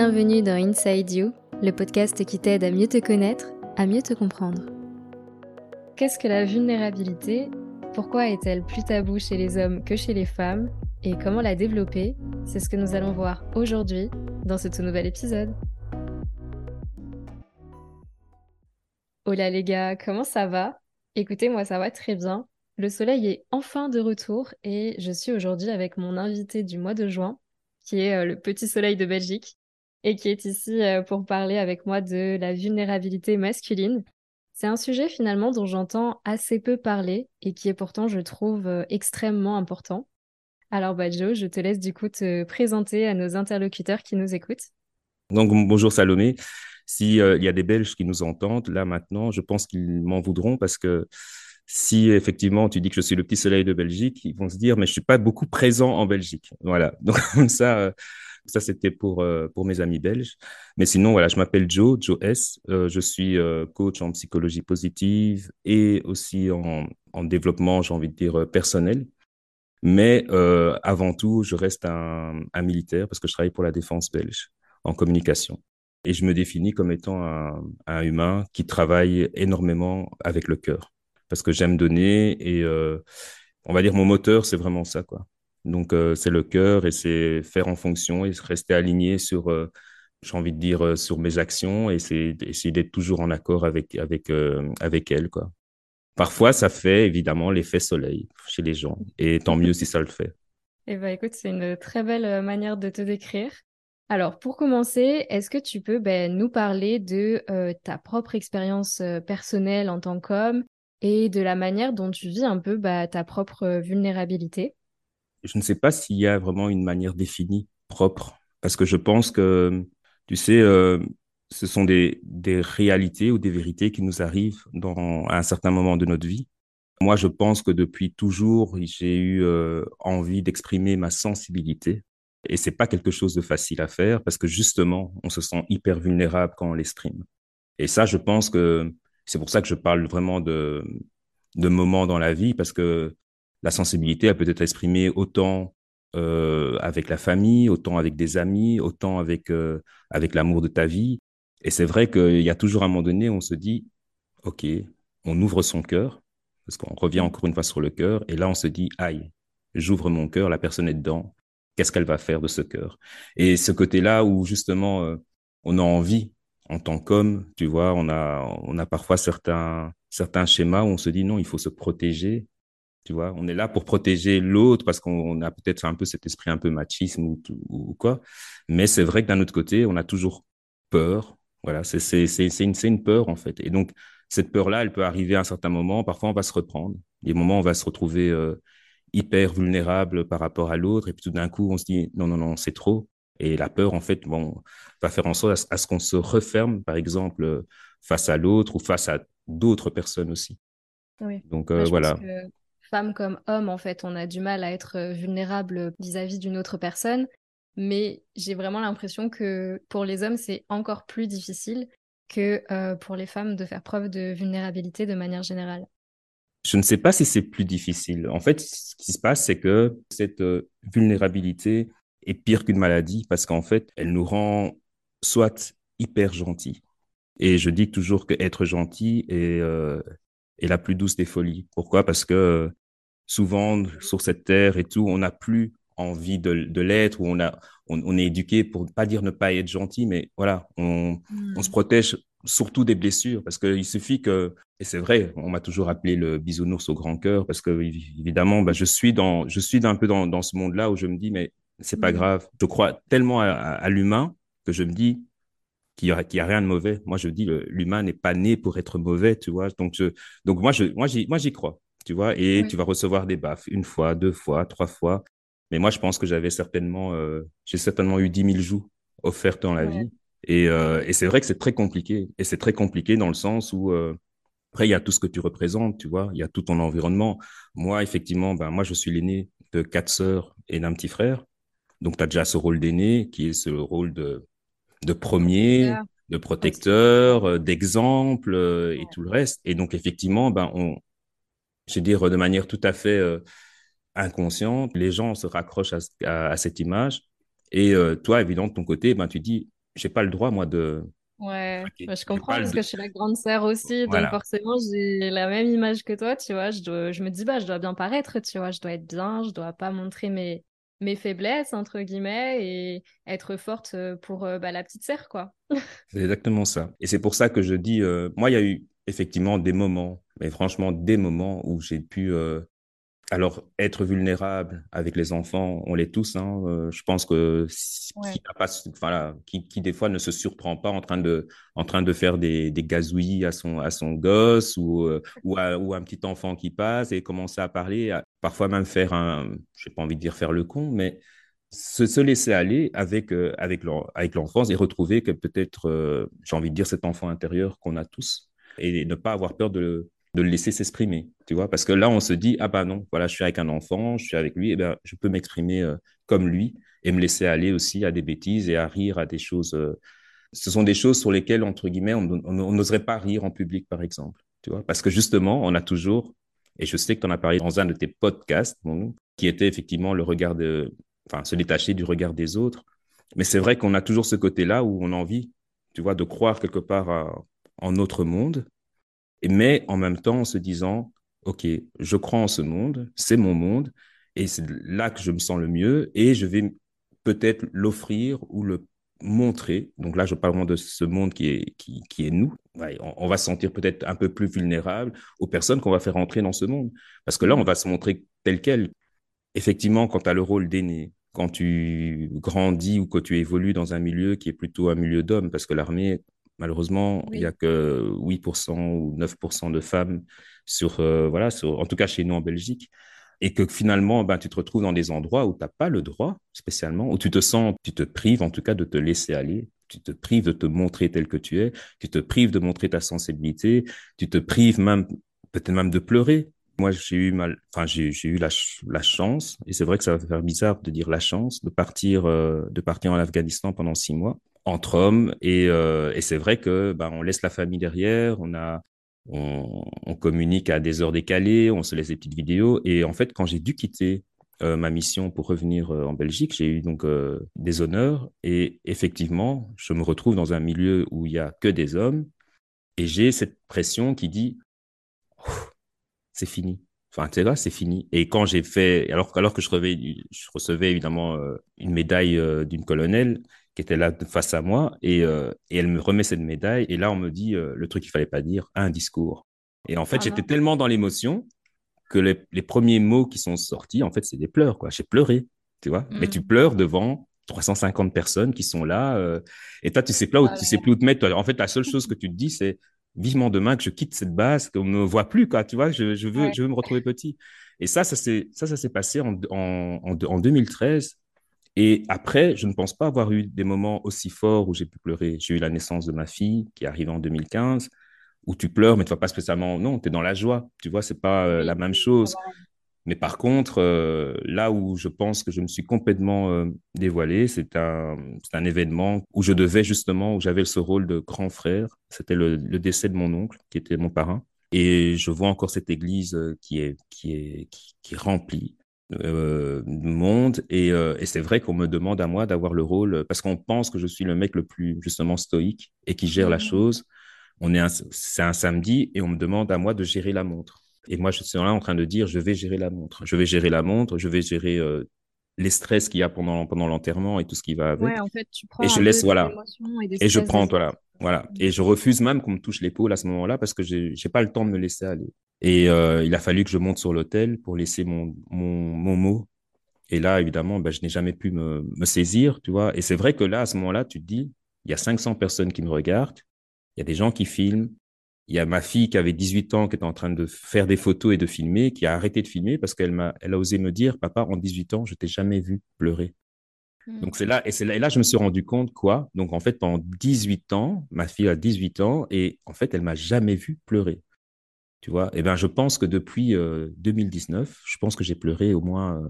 Bienvenue dans Inside You, le podcast qui t'aide à mieux te connaître, à mieux te comprendre. Qu'est-ce que la vulnérabilité? Pourquoi est-elle plus taboue chez les hommes que chez les femmes? Et comment la développer? C'est ce que nous allons voir aujourd'hui dans ce tout nouvel épisode. Hola les gars, comment ça va? Écoutez, moi ça va très bien. Le soleil est enfin de retour et je suis aujourd'hui avec mon invité du mois de juin, qui est euh, le petit soleil de Belgique et qui est ici euh, pour parler avec moi de la vulnérabilité masculine. C'est un sujet finalement dont j'entends assez peu parler et qui est pourtant, je trouve, euh, extrêmement important. Alors, bah, Joe, je te laisse du coup te présenter à nos interlocuteurs qui nous écoutent. Donc, bonjour Salomé. S'il euh, y a des Belges qui nous entendent, là maintenant, je pense qu'ils m'en voudront parce que si effectivement tu dis que je suis le petit soleil de Belgique, ils vont se dire, mais je suis pas beaucoup présent en Belgique. Voilà. Donc, comme ça, ça, c'était pour, euh, pour mes amis belges. Mais sinon, voilà, je m'appelle Joe, Joe S. Euh, je suis euh, coach en psychologie positive et aussi en, en développement, j'ai envie de dire, personnel. Mais avant tout, je reste un, militaire parce que je travaille pour la défense belge en communication. Et je me définis comme étant un, un humain qui travaille énormément avec le cœur parce que j'aime donner et on va dire mon moteur, c'est vraiment ça, quoi. Donc, euh, c'est le cœur et c'est faire en fonction et rester aligné sur, euh, j'ai envie de dire, euh, sur mes actions et c'est essayer d'être toujours en accord avec, avec, avec elles, quoi. Parfois, ça fait évidemment l'effet soleil chez les gens et tant mieux si ça le fait. Eh bien, écoute, c'est une très belle manière de te décrire. Alors, pour commencer, est-ce que tu peux ben, nous parler de ta propre expérience personnelle en tant qu'homme et de la manière dont tu vis un peu bah, ta propre vulnérabilité? Je ne sais pas s'il y a vraiment une manière définie, propre, parce que je pense que, tu sais, euh, ce sont des, des réalités ou des vérités qui nous arrivent dans, à un certain moment de notre vie. Moi, je pense que depuis toujours, j'ai eu euh, envie d'exprimer ma sensibilité. Et c'est pas quelque chose de facile à faire parce que justement, on se sent hyper vulnérable quand on l'exprime. Et ça, je pense que c'est pour ça que je parle vraiment de, de moments dans la vie parce que la sensibilité, elle peut être exprimée autant euh, avec la famille, autant avec des amis, autant avec, euh, avec l'amour de ta vie. Et c'est vrai qu'il y a toujours un moment donné où on se dit, OK, on ouvre son cœur, parce qu'on revient encore une fois sur le cœur, et là on se dit, aïe, j'ouvre mon cœur, la personne est dedans, qu'est-ce qu'elle va faire de ce cœur? Et ce côté-là où justement euh, on a envie, en tant qu'homme, tu vois, on a, on a parfois certains, certains schémas où on se dit, non, il faut se protéger, tu vois, on est là pour protéger l'autre parce qu'on a peut-être un peu cet esprit un peu machisme ou, ou, quoi. Mais c'est vrai que d'un autre côté, on a toujours peur. Voilà, c'est une, une peur en fait. Et donc, cette peur-là, elle peut arriver à un certain moment. Parfois, on va se reprendre. Des moments où on va se retrouver euh, hyper vulnérable par rapport à l'autre. Et puis tout d'un coup, on se dit non, non, non, c'est trop. Et la peur, en fait, bon, va faire en sorte à, ce qu'on se referme, par exemple, face à l'autre ou face à d'autres personnes aussi. Oui. Donc euh, voilà femme comme homme, en fait, on a du mal à être euh, vulnérable vis-à-vis d'une autre personne. Mais j'ai vraiment l'impression que pour les hommes, c'est encore plus difficile que euh, pour les femmes de faire preuve de vulnérabilité de manière générale. Je ne sais pas si c'est plus difficile. En fait, ce qui se passe, c'est que cette euh, vulnérabilité est pire qu'une maladie parce qu'en fait, elle nous rend soit hyper gentils. Et je dis toujours que être gentil est, est la plus douce des folies. Pourquoi? Parce que souvent sur cette terre et tout, on n'a plus envie de, de l'être ou on a on, on, est éduqué pour pas dire ne pas être gentil, mais voilà, on, on se hmm. protège surtout des blessures parce qu'il suffit que et c'est vrai, on m'a toujours appelé le bisounours au grand cœur parce que évidemment, bah, je suis dans je suis un peu dans, dans ce monde-là où je me dis mais c'est pas hmm. grave. Je crois tellement à, à, l'humain que je me dis qu'il y, a, a rien de mauvais. Moi, je dis l'humain n'est pas né pour être mauvais, tu vois. Donc, je, donc moi, je, moi, j'y, moi, j'y crois tu vois, et tu vas recevoir des baffes une fois, deux fois, trois fois. Mais moi, je pense que j'avais certainement, euh, j'ai certainement eu 10 000 joues offertes dans la vie. Et, euh, et c'est vrai que c'est très compliqué. Et c'est très compliqué dans le sens où, euh, après, il y a tout ce que tu représentes, tu vois, il y a tout ton environnement. Moi, effectivement, ben, moi, je suis l'aîné de quatre sœurs et d'un petit frère. Donc, tu as déjà ce rôle d'aîné qui est ce rôle de, de premier, de protecteur, d'exemple et tout le reste. Et donc, effectivement, ben, on, je veux dire, de manière tout à fait euh, inconsciente, les gens se raccrochent à, cette image. Et euh, toi, évidemment, de ton côté, ben, tu dis, j'ai pas le droit, moi, de Ouais, bah, je comprends parce que je suis la grande sœur aussi, donc forcément j'ai la même image que toi, tu vois. Je dois, je me dis, bah, je dois bien paraître, tu vois, je dois être bien, je dois pas montrer mes, mes faiblesses, entre guillemets, et être forte euh, pour bah, la petite sœur, quoi. C'est exactement ça. Et c'est pour ça que je dis, euh, moi, il y a eu effectivement des moments, mais franchement, des moments où j'ai pu euh, Alors, être vulnérable avec les enfants, on l'est tous. Hein. Euh, je pense que si- qui, Ouais. pas, voilà, qui, qui des fois ne se surprend pas en train de, en train de faire des, des gazouillis à son, à son gosse ou, euh, ou, à, ou un petit enfant qui passe et commencer à parler, à- parfois même faire un, j'ai pas envie de dire faire le con, mais se, se laisser aller avec, euh, avec avec l'enfance et retrouver que peut-être, euh, j'ai envie de dire, cet enfant intérieur qu'on a tous et ne pas avoir peur de, de le laisser s'exprimer, tu vois, parce que là, on se dit, ah bah non, voilà, je suis avec un enfant, je suis avec lui, et ben, je peux m'exprimer euh, comme lui et me laisser aller aussi à des bêtises et à rire à des choses. euh, ce sont des choses sur lesquelles, entre guillemets, on n'oserait pas rire en public, par exemple, tu vois, parce que justement, on a toujours, et je sais que tu en as parlé dans un de tes podcasts, qui était effectivement le regard de, enfin, se détacher du regard des autres. Mais c'est vrai qu'on a toujours ce côté-là où on a envie, tu vois, de croire quelque part en notre monde mais en même temps en se disant, OK, je crois en ce monde, c'est mon monde, et c'est là que je me sens le mieux, et je vais peut-être l'offrir ou le montrer. Donc là, je parle vraiment de ce monde qui est, qui, est nous. On, va se sentir peut-être un peu plus vulnérable aux personnes qu'on va faire entrer dans ce monde. Parce que là, on va se montrer tel quel. Effectivement, quand tu as le rôle d'aîné, quand tu grandis ou que tu évolues dans un milieu qui est plutôt un milieu d'hommes, parce que l'armée, malheureusement, il n'y a que 8% ou 9% de femmes sur, euh, voilà, sur, en tout cas chez nous en Belgique, et que finalement, ben, tu te retrouves dans des endroits où tu n'as pas le droit, spécialement, où tu te sens, tu te prives en tout cas de te laisser aller, tu te prives de te montrer tel que tu es, tu te prives de montrer ta sensibilité, tu te prives même, peut-être même de pleurer, moi, j'ai eu mal, enfin, j'ai, j'ai eu la, ch- la chance, et c'est vrai que ça va faire bizarre de dire la chance, de partir, euh, de partir en Afghanistan pendant six mois, entre hommes, et, euh, et c'est vrai que, ben, on laisse la famille derrière, on a, on, communique à des heures décalées, on se laisse des petites vidéos, et en fait, quand j'ai dû quitter, euh, ma mission pour revenir euh, en Belgique, j'ai eu donc des honneurs, et effectivement, je me retrouve dans un milieu où il y a que des hommes, et j'ai cette pression qui dit, c'est fini. Enfin, tu là, c'est fini. Et quand j'ai fait, alors, alors que je recevais, je recevais évidemment une médaille d'une colonelle qui était là face à moi, et, euh, et elle me remet cette médaille, et là, on me dit euh, le truc qu'il fallait pas dire, un discours. Et en fait, Ah j'étais tellement dans l'émotion que les, les premiers mots qui sont sortis, en fait, c'est des pleurs, quoi. J'ai pleuré, tu vois. Mais tu Mm. pleures devant 350 personnes qui sont là, euh, et toi, tu sais pas où, Ah tu sais plus où te mettre. toi. En fait, la seule chose que tu te dis, c'est vivement demain que je quitte cette base, qu'on ne me voit plus, quoi. Tu vois, je, je veux, Ouais. je veux me retrouver petit. Et ça, ça s'est, ça, ça s'est passé en, en, en, en 2013. Et après, je ne pense pas avoir eu des moments aussi forts où j'ai pu pleurer. J'ai eu la naissance de ma fille qui est arrivée en 2015, où tu pleures, mais tu vas pas spécialement. Non, tu es dans la joie. Tu vois, c'est pas euh, la même chose. Mais par contre, euh, là où je pense que je me suis complètement euh, dévoilé, c'est un, un événement où je devais justement, où j'avais ce rôle de grand frère. C'était le, le décès de mon oncle, qui était mon parrain. Et je vois encore cette église euh, qui est, qui est, qui, qui est remplie euh, de monde. Et, euh, et c'est vrai qu'on me demande à moi d'avoir le rôle, parce qu'on pense que je suis le mec le plus justement stoïque et qui gère la Mhm. chose. On est c'est un samedi et on me demande à moi de gérer la montre. Et moi, je suis là en train de dire, je vais gérer la montre. Je vais gérer la montre, je vais gérer euh, les stress qu'il y a pendant, pendant l'enterrement et tout ce qui va Ouais, avec. en fait, tu Et je laisse, voilà. et Et je prends, voilà. Voilà. Et je refuse même qu'on me touche l'épaule à ce moment-là parce que j'ai j'ai pas le temps de me laisser aller. Et euh, il a fallu que je monte sur l'hôtel pour laisser mon, mon, mon mot. Et là, évidemment, ben, je n'ai jamais pu me, me saisir, tu vois. Et c'est vrai que là, à ce moment-là, tu te dis, il y a 500 personnes qui me regardent, il y a des gens qui filment, il y a ma fille qui avait 18 ans, qui était en train de faire des photos et de filmer, qui a arrêté de filmer parce qu'elle elle a osé me dire, papa, en 18 ans, je t'ai jamais vu pleurer. Mm. Donc c'est là, et c'est là, et là, je me suis rendu compte quoi. Donc en fait, pendant 18 ans, ma fille a 18 ans et en fait, elle m'a jamais vu pleurer. Tu vois, et ben je pense que depuis euh, 2019, je pense que j'ai pleuré au moins euh,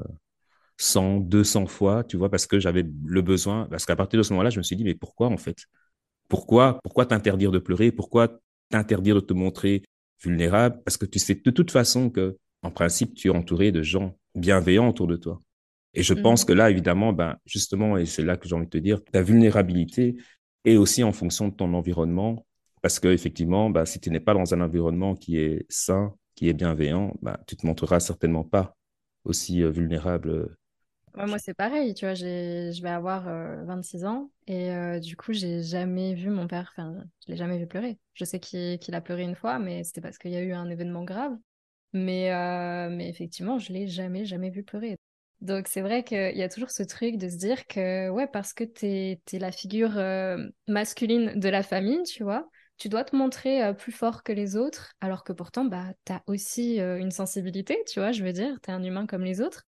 100, 200 fois, tu vois, parce que j'avais le besoin, parce qu'à partir de ce moment-là, je me suis dit, mais pourquoi en fait? Pourquoi pourquoi t'interdire de pleurer? Pourquoi t'interdire de te montrer vulnérable? Parce que tu sais de toute façon que, en principe, tu es entouré de gens bienveillants autour de toi. Et je pense Mhm. que là, évidemment, ben, justement, et c'est là que j'ai envie de te dire, ta vulnérabilité et aussi en fonction de ton environnement. Parce que effectivement, bah, si tu n'es pas dans un environnement qui est sain, qui est bienveillant, bah, tu te montreras certainement pas aussi euh, vulnérable. moi, c'est pareil, tu vois, je vais avoir 26 ans et du coup, j'ai jamais vu mon père, enfin, je l'ai jamais vu pleurer. Je sais qu'il a pleuré une fois, mais c'était parce qu'il y a eu un événement grave. Mais, mais effectivement, je l'ai jamais, jamais vu pleurer. Donc c'est vrai qu'il y a toujours ce truc de se dire que ouais, parce que tu es, la figure euh, masculine de la famille, tu vois, tu dois te montrer euh, plus fort que les autres, alors que pourtant, bah, tu as aussi euh, une sensibilité, tu vois, je veux dire, tu es un humain comme les autres,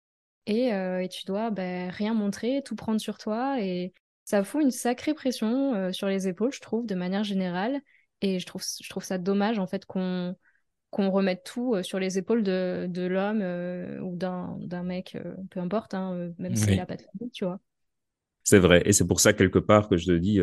et, et tu dois bah, rien montrer, tout prendre sur toi, et ça fout une sacrée pression sur les épaules, je trouve, de manière générale, et je trouve, je trouve ça dommage, en fait, qu'on qu'on remette tout sur les épaules de, de l'homme ou d'un, mec, peu importe, hein, même s'il n'a pas de famille, tu vois. C'est vrai. Et c'est pour ça, quelque part, que je te dis,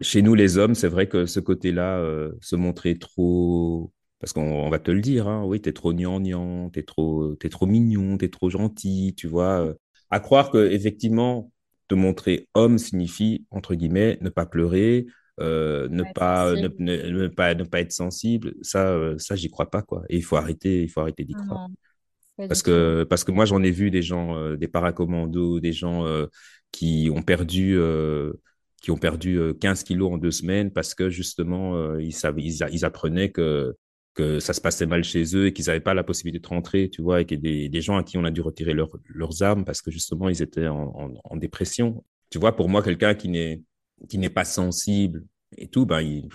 chez nous, les hommes, c'est vrai que ce côté-là, se montrer trop. Parce qu'on va te le dire, hein, oui, t'es trop gnangnan, t'es trop, t'es trop mignon, t'es trop gentil, tu vois. à croire que, effectivement, te montrer homme signifie, entre guillemets, ne pas pleurer, euh, ne, pas, ne, ne, pas, ne pas être sensible, ça, euh, ça j'y crois pas. Quoi. Et il faut arrêter, il faut arrêter d'y croire. Parce que, parce que moi, j'en ai vu des gens, euh, des paracommandos, des gens qui ont perdu, qui ont perdu 15 kilos en deux semaines parce que justement, ils, savaient, ils, apprenaient que, que ça se passait mal chez eux et qu'ils n'avaient pas la possibilité de rentrer, tu vois, et qu'il y a des, des, gens à qui on a dû retirer leurs armes parce que justement, ils étaient en, en, en dépression. Tu vois, pour moi, quelqu'un qui n'est qui n'est pas sensible et tout, ben, il,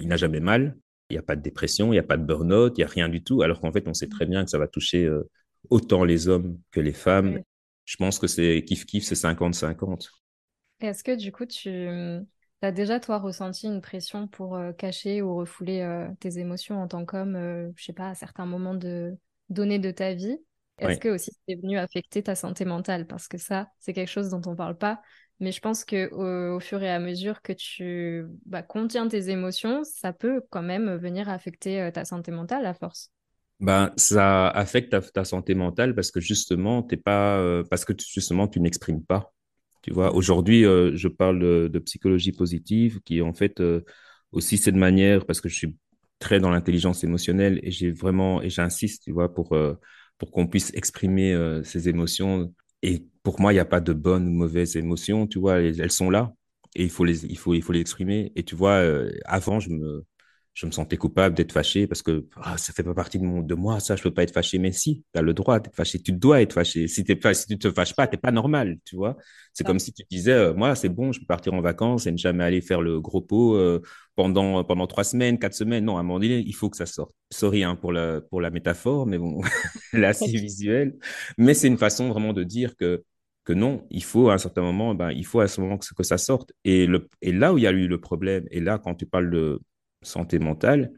il n'a jamais mal. Il n'y a pas de dépression, il n'y a pas de burn-out, il n'y a rien du tout. Alors qu'en fait, on sait très bien que ça va toucher euh, autant les hommes que les femmes. Je pense que c'est kiff-kiff, c'est 50-50. Est-ce que du coup, tu as déjà, toi, ressenti une pression pour euh, cacher ou refouler euh, tes émotions en tant qu'homme, je sais pas, à certains moments de données de ta vie? Est-ce que aussi c'est venu affecter ta santé mentale? Parce que ça, c'est quelque chose dont on ne parle pas. Mais je pense que au, fur et à mesure que tu bah, contiens tes émotions, ça peut quand même venir affecter euh, ta santé mentale à force. Ben, ça affecte ta, santé mentale parce que justement, t'es pas, euh, parce que justement, tu n'exprimes pas. Tu vois, aujourd'hui, euh, je parle de, psychologie positive, qui en fait aussi cette manière, parce que je suis très dans l'intelligence émotionnelle et j'ai vraiment, et j'insiste, tu vois, pour, pour qu'on puisse exprimer ses émotions et pour moi, il n'y a pas de bonnes ou mauvaises émotions, tu vois, elles, sont là et il faut les, il faut, il faut les exprimer. Et tu vois, euh, avant, je me, je me sentais coupable d'être fâché parce que ah, ça fait pas partie de, mon, de moi, ça, je peux pas être fâché. Mais si, tu as le droit d'être fâché, tu dois être fâché. Si, es, si tu te fâches pas, t'es pas normal, tu vois. C'est comme si tu disais, euh, moi, c'est bon, je peux partir en vacances et ne jamais aller faire le gros pot euh, pendant, pendant trois semaines, quatre semaines. Non, à un moment donné, il faut que ça sorte. Sorry hein, pour, la, pour la métaphore, mais bon, là, c'est visuel. Mais c'est une façon vraiment de dire que que non, il faut à un certain moment, ben, il faut à ce moment que, que ça sorte. Et, le, et là où il y a eu le problème, et là, quand tu parles de, santé mentale,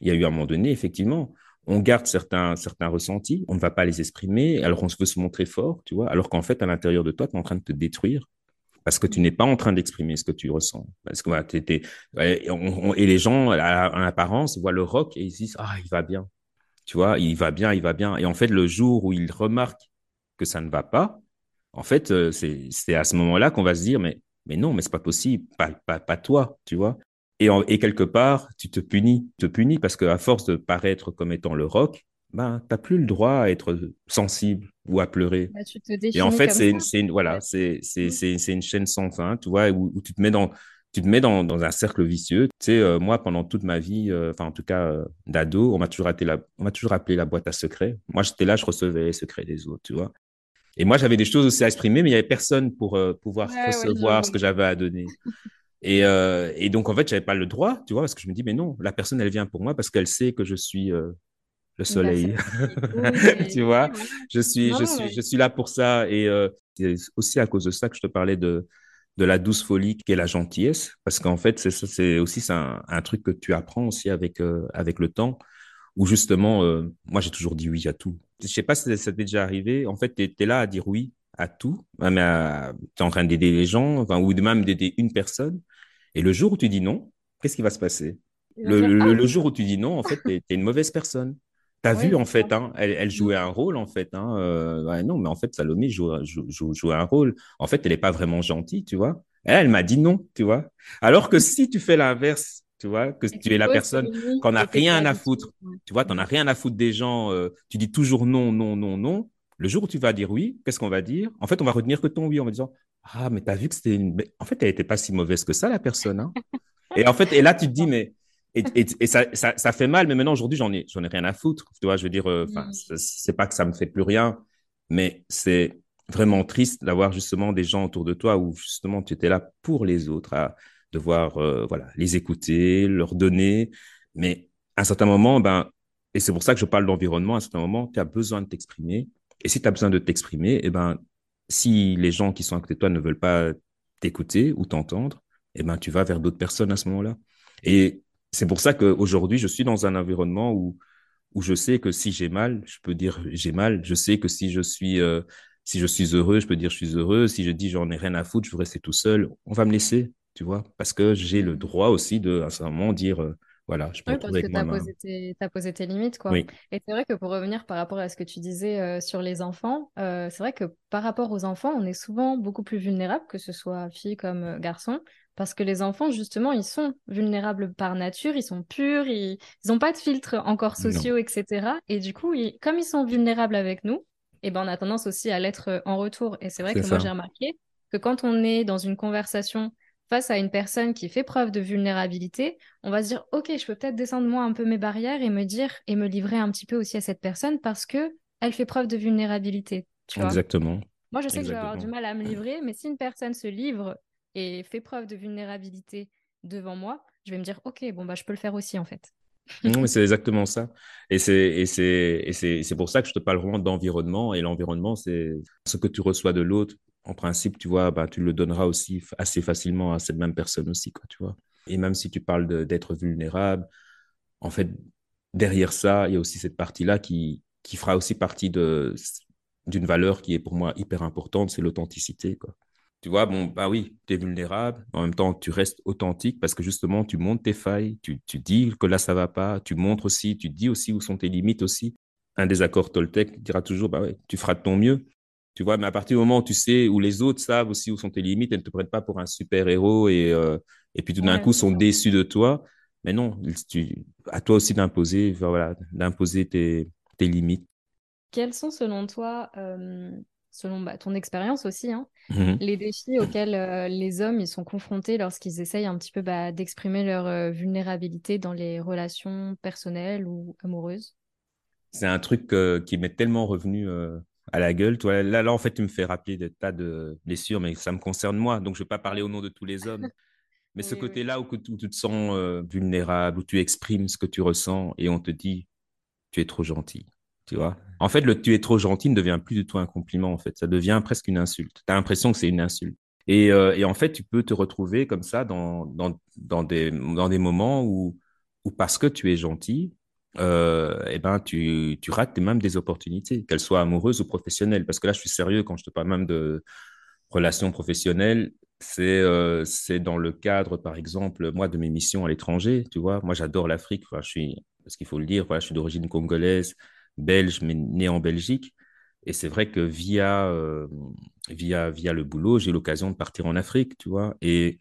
il y a eu un moment donné, effectivement, on garde certains, ressentis, on ne va pas les exprimer, alors on veut se montrer fort, tu vois, alors qu'en fait, à l'intérieur de toi, tu es en train de te détruire parce que tu n'es pas en train d'exprimer ce que tu ressens. Parce que, et les gens, en apparence, voient le rock et ils disent, ah, il va bien. Tu vois, il va bien, il va bien. Et en fait, le jour où ils remarquent que ça ne va pas, en fait, euh, c'est à ce moment-là qu'on va se dire, mais, non, mais c'est pas possible, pas, pas toi, tu vois. Et, et, quelque part, tu te punis, te punis parce qu'à force de paraître comme étant le rock, ben, tu n'as plus le droit à être sensible ou à pleurer. Bah, tu te et en fait, c'est une, voilà, c'est une chaîne sans fin, tu vois, où, tu te mets dans, tu te mets dans, dans un cercle vicieux. Tu sais, euh, moi, pendant toute ma vie, euh, enfin, en tout cas, euh, d'ado, on m'a toujours, la, on m'a toujours appelé la boîte à secrets. Moi, j'étais là, je recevais les secrets des autres, tu vois. Et moi, j'avais des choses aussi à exprimer, mais il n'y avait personne pour pouvoir recevoir ce que j'avais à donner. Et, euh, et, donc, en fait, j'avais pas le droit, tu vois, parce que je me dis, mais non, la personne, elle vient pour moi parce qu'elle sait que je suis euh, le soleil. tu vois, je suis, je, suis, je suis là pour ça. Et euh, c'est aussi à cause de ça que je te parlais de, de la douce folie qui est la gentillesse, parce qu'en fait, c'est aussi un, un, truc que tu apprends aussi avec, avec le temps, où justement, moi, j'ai toujours dit oui à tout. Je sais pas si ça t'est déjà arrivé. En fait, tu es, là à dire oui à tout, mais tu es en train d'aider les gens, enfin, ou même d'aider une personne. Et le jour où tu dis non, qu'est-ce qui va se passer? Le, ah jour où tu dis non, en fait, tu es, une mauvaise personne. Tu as vu, en fait, hein, elle, elle, jouait un rôle, en fait. Hein, euh, non, mais en fait, Salomé joue, joue, joue, un rôle. En fait, elle n'est pas vraiment gentille, tu vois. Elle, elle m'a dit non, tu vois. Alors que si tu fais l'inverse, tu vois, que tu tu es la personne qu'on n'a rien à foutre, Ouais. tu vois, t'en Mm. as rien à foutre des gens, euh, tu dis toujours non, non, non, non. Le jour où tu vas dire oui, qu'est-ce qu'on va dire? En fait, on va retenir que ton oui en me disant, ah, mais t'as vu que c'était une... en fait, elle n'était pas si mauvaise que ça, la personne, hein. Et en fait, et là, tu te dis, mais. Et, et, et ça, ça, ça, fait mal, mais maintenant, aujourd'hui, j'en ai, j'en ai rien à foutre. Tu vois, je veux dire, enfin, euh, c'est pas que ça me fait plus rien, mais c'est vraiment triste d'avoir justement des gens autour de toi où justement tu étais là pour les autres, à devoir euh, voilà, les écouter, leur donner. Mais à un certain moment, ben, et c'est pour ça que je parle d'environnement, à un certain moment, tu as besoin de t'exprimer. Et si tu as besoin de t'exprimer, eh ben, si les gens qui sont à côté de toi ne veulent pas t'écouter ou t'entendre, eh ben, tu vas vers d'autres personnes à ce moment-là. Et c'est pour ça qu'aujourd'hui, je suis dans un environnement où, où je sais que si j'ai mal, je peux dire j'ai mal. Je sais que si je suis, euh, si je suis heureux, je peux dire je suis heureux. Si je dis j'en ai rien à foutre, je veux rester tout seul, on va me laisser, tu vois, parce que j'ai le droit aussi de, à un moment, dire euh, voilà, je peux Oui, parce que tu as posé tes, limites, quoi. Oui, Et c'est vrai que pour revenir par rapport à ce que tu disais euh, sur les enfants, euh, c'est vrai que par rapport aux enfants, on est souvent beaucoup plus vulnérable, que ce soit fille comme euh, garçon, parce que les enfants, justement, ils sont vulnérables par nature, ils sont purs, ils n'ont pas de filtres encore non, sociaux, etc. Et du coup, ils- comme ils sont vulnérables avec nous, eh ben, on a tendance aussi à l'être en retour. Et c'est vrai que moi, j'ai remarqué que quand on est dans une conversation face à une personne qui fait preuve de vulnérabilité, on va se dire, OK, je peux peut-être descendre moi un peu mes barrières et me dire et me livrer un petit peu aussi à cette personne parce que elle fait preuve de vulnérabilité, tu vois. Exactement, Moi, je sais que je vais avoir du mal à me livrer, mais si une personne se livre et fait preuve de vulnérabilité devant moi, je vais me dire, OK, bon, bah, je peux le faire aussi, en fait. Non, mais c'est exactement ça. Et c'est, et c'est, et c'est, c'est pour ça que je te parle vraiment d'environnement. Et l'environnement, c'est ce que tu reçois de l'autre. En principe, tu vois, bah, tu le donneras aussi assez facilement à cette même personne aussi, quoi, tu vois. Et même si tu parles d'être vulnérable, en fait, derrière ça, il y a aussi cette partie-là qui, qui fera aussi partie de, d'une valeur qui est pour moi hyper importante, c'est l'authenticité, quoi. Tu vois, bon, bah oui, tu es vulnérable, en même temps, tu restes authentique parce que justement, tu montres tes failles, tu, tu dis que là, ça va pas, tu montres aussi, tu dis aussi où sont tes limites aussi. Un désaccord Toltec dira toujours, bah ouais, tu feras de ton mieux. Tu vois, mais à partir du moment où tu sais, où les autres savent aussi où sont tes limites, elles ne te prennent pas pour un super-héros et, euh, et puis tout d'un Ouais, coup sont déçus de toi. Mais non, tu, à toi aussi d'imposer, voilà, d'imposer tes, tes limites. Quels sont, selon toi, euh, selon bah, ton expérience aussi, hein, Mhm. les défis auxquels euh, les hommes ils sont confrontés lorsqu'ils essayent un petit peu bah, d'exprimer leur vulnérabilité dans les relations personnelles ou amoureuses? C'est un truc qui m'est tellement revenu à la gueule. Toi, là, là, en fait, tu me fais rappeler des tas de blessures, mais ça me concerne moi. Donc, je ne vais pas parler au nom de tous les hommes. Mais ce oui. côté-là où, où tu te sens euh, vulnérable, où tu exprimes ce que tu ressens et on te dit, tu es trop gentil. Tu vois? En fait, le tu es trop gentil ne devient plus du tout un compliment, en fait. Ça devient presque une insulte. Tu as l'impression que c'est une insulte. Et, euh, et en fait, tu peux te retrouver comme ça dans, dans, dans des, dans des moments où, où parce que tu es gentil, euh, eh ben, tu, tu rates même des opportunités, qu'elles soient amoureuses ou professionnelles. Parce que là, je suis sérieux quand je te parle même de relations professionnelles. C'est euh, dans le cadre, par exemple, moi, de mes missions à l'étranger. Tu vois, moi, j'adore l'Afrique. Je suis, parce qu'il faut le dire, voilà, je suis d'origine congolaise, belge, mais né en Belgique. Et c'est vrai que via, euh, via, via le boulot, j'ai l'occasion de partir en Afrique, tu vois. Et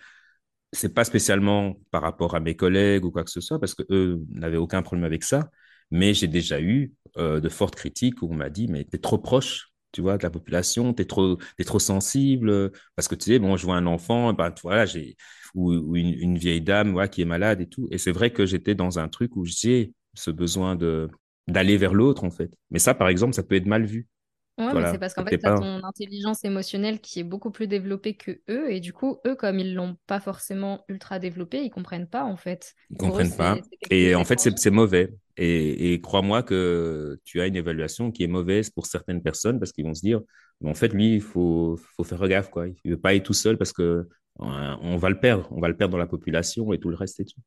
c'est pas spécialement par rapport à mes collègues ou quoi que ce soit, parce que eux n'avaient aucun problème avec ça. Mais j'ai déjà eu euh, de fortes critiques où on m'a dit, mais t'es trop proche, tu vois, de la population, t'es trop, t'es trop sensible, parce que tu sais, bon, je vois un enfant, ben voilà, j'ai ou, une, vieille dame, voilà, qui est malade et tout. Et c'est vrai que j'étais dans un truc où j'ai ce besoin de d'aller vers l'autre en fait. Mais ça, par exemple, ça peut être mal vu. Ouais, mais c'est Voilà, parce qu'en fait, tu as ton intelligence émotionnelle qui est beaucoup plus développée que eux, et du coup, eux, comme ils l'ont pas forcément ultra développée, ils comprennent pas, en fait. Ils Pour comprennent pas. Et en fait, c'est mauvais. Et, et crois-moi que tu as une évaluation qui est mauvaise pour certaines personnes parce qu'ils vont se dire, en fait, lui, il faut, faut faire gaffe, quoi. Il ne veut pas être tout seul parce que euh, on va le perdre. On va le perdre dans la population et tout le reste et tout.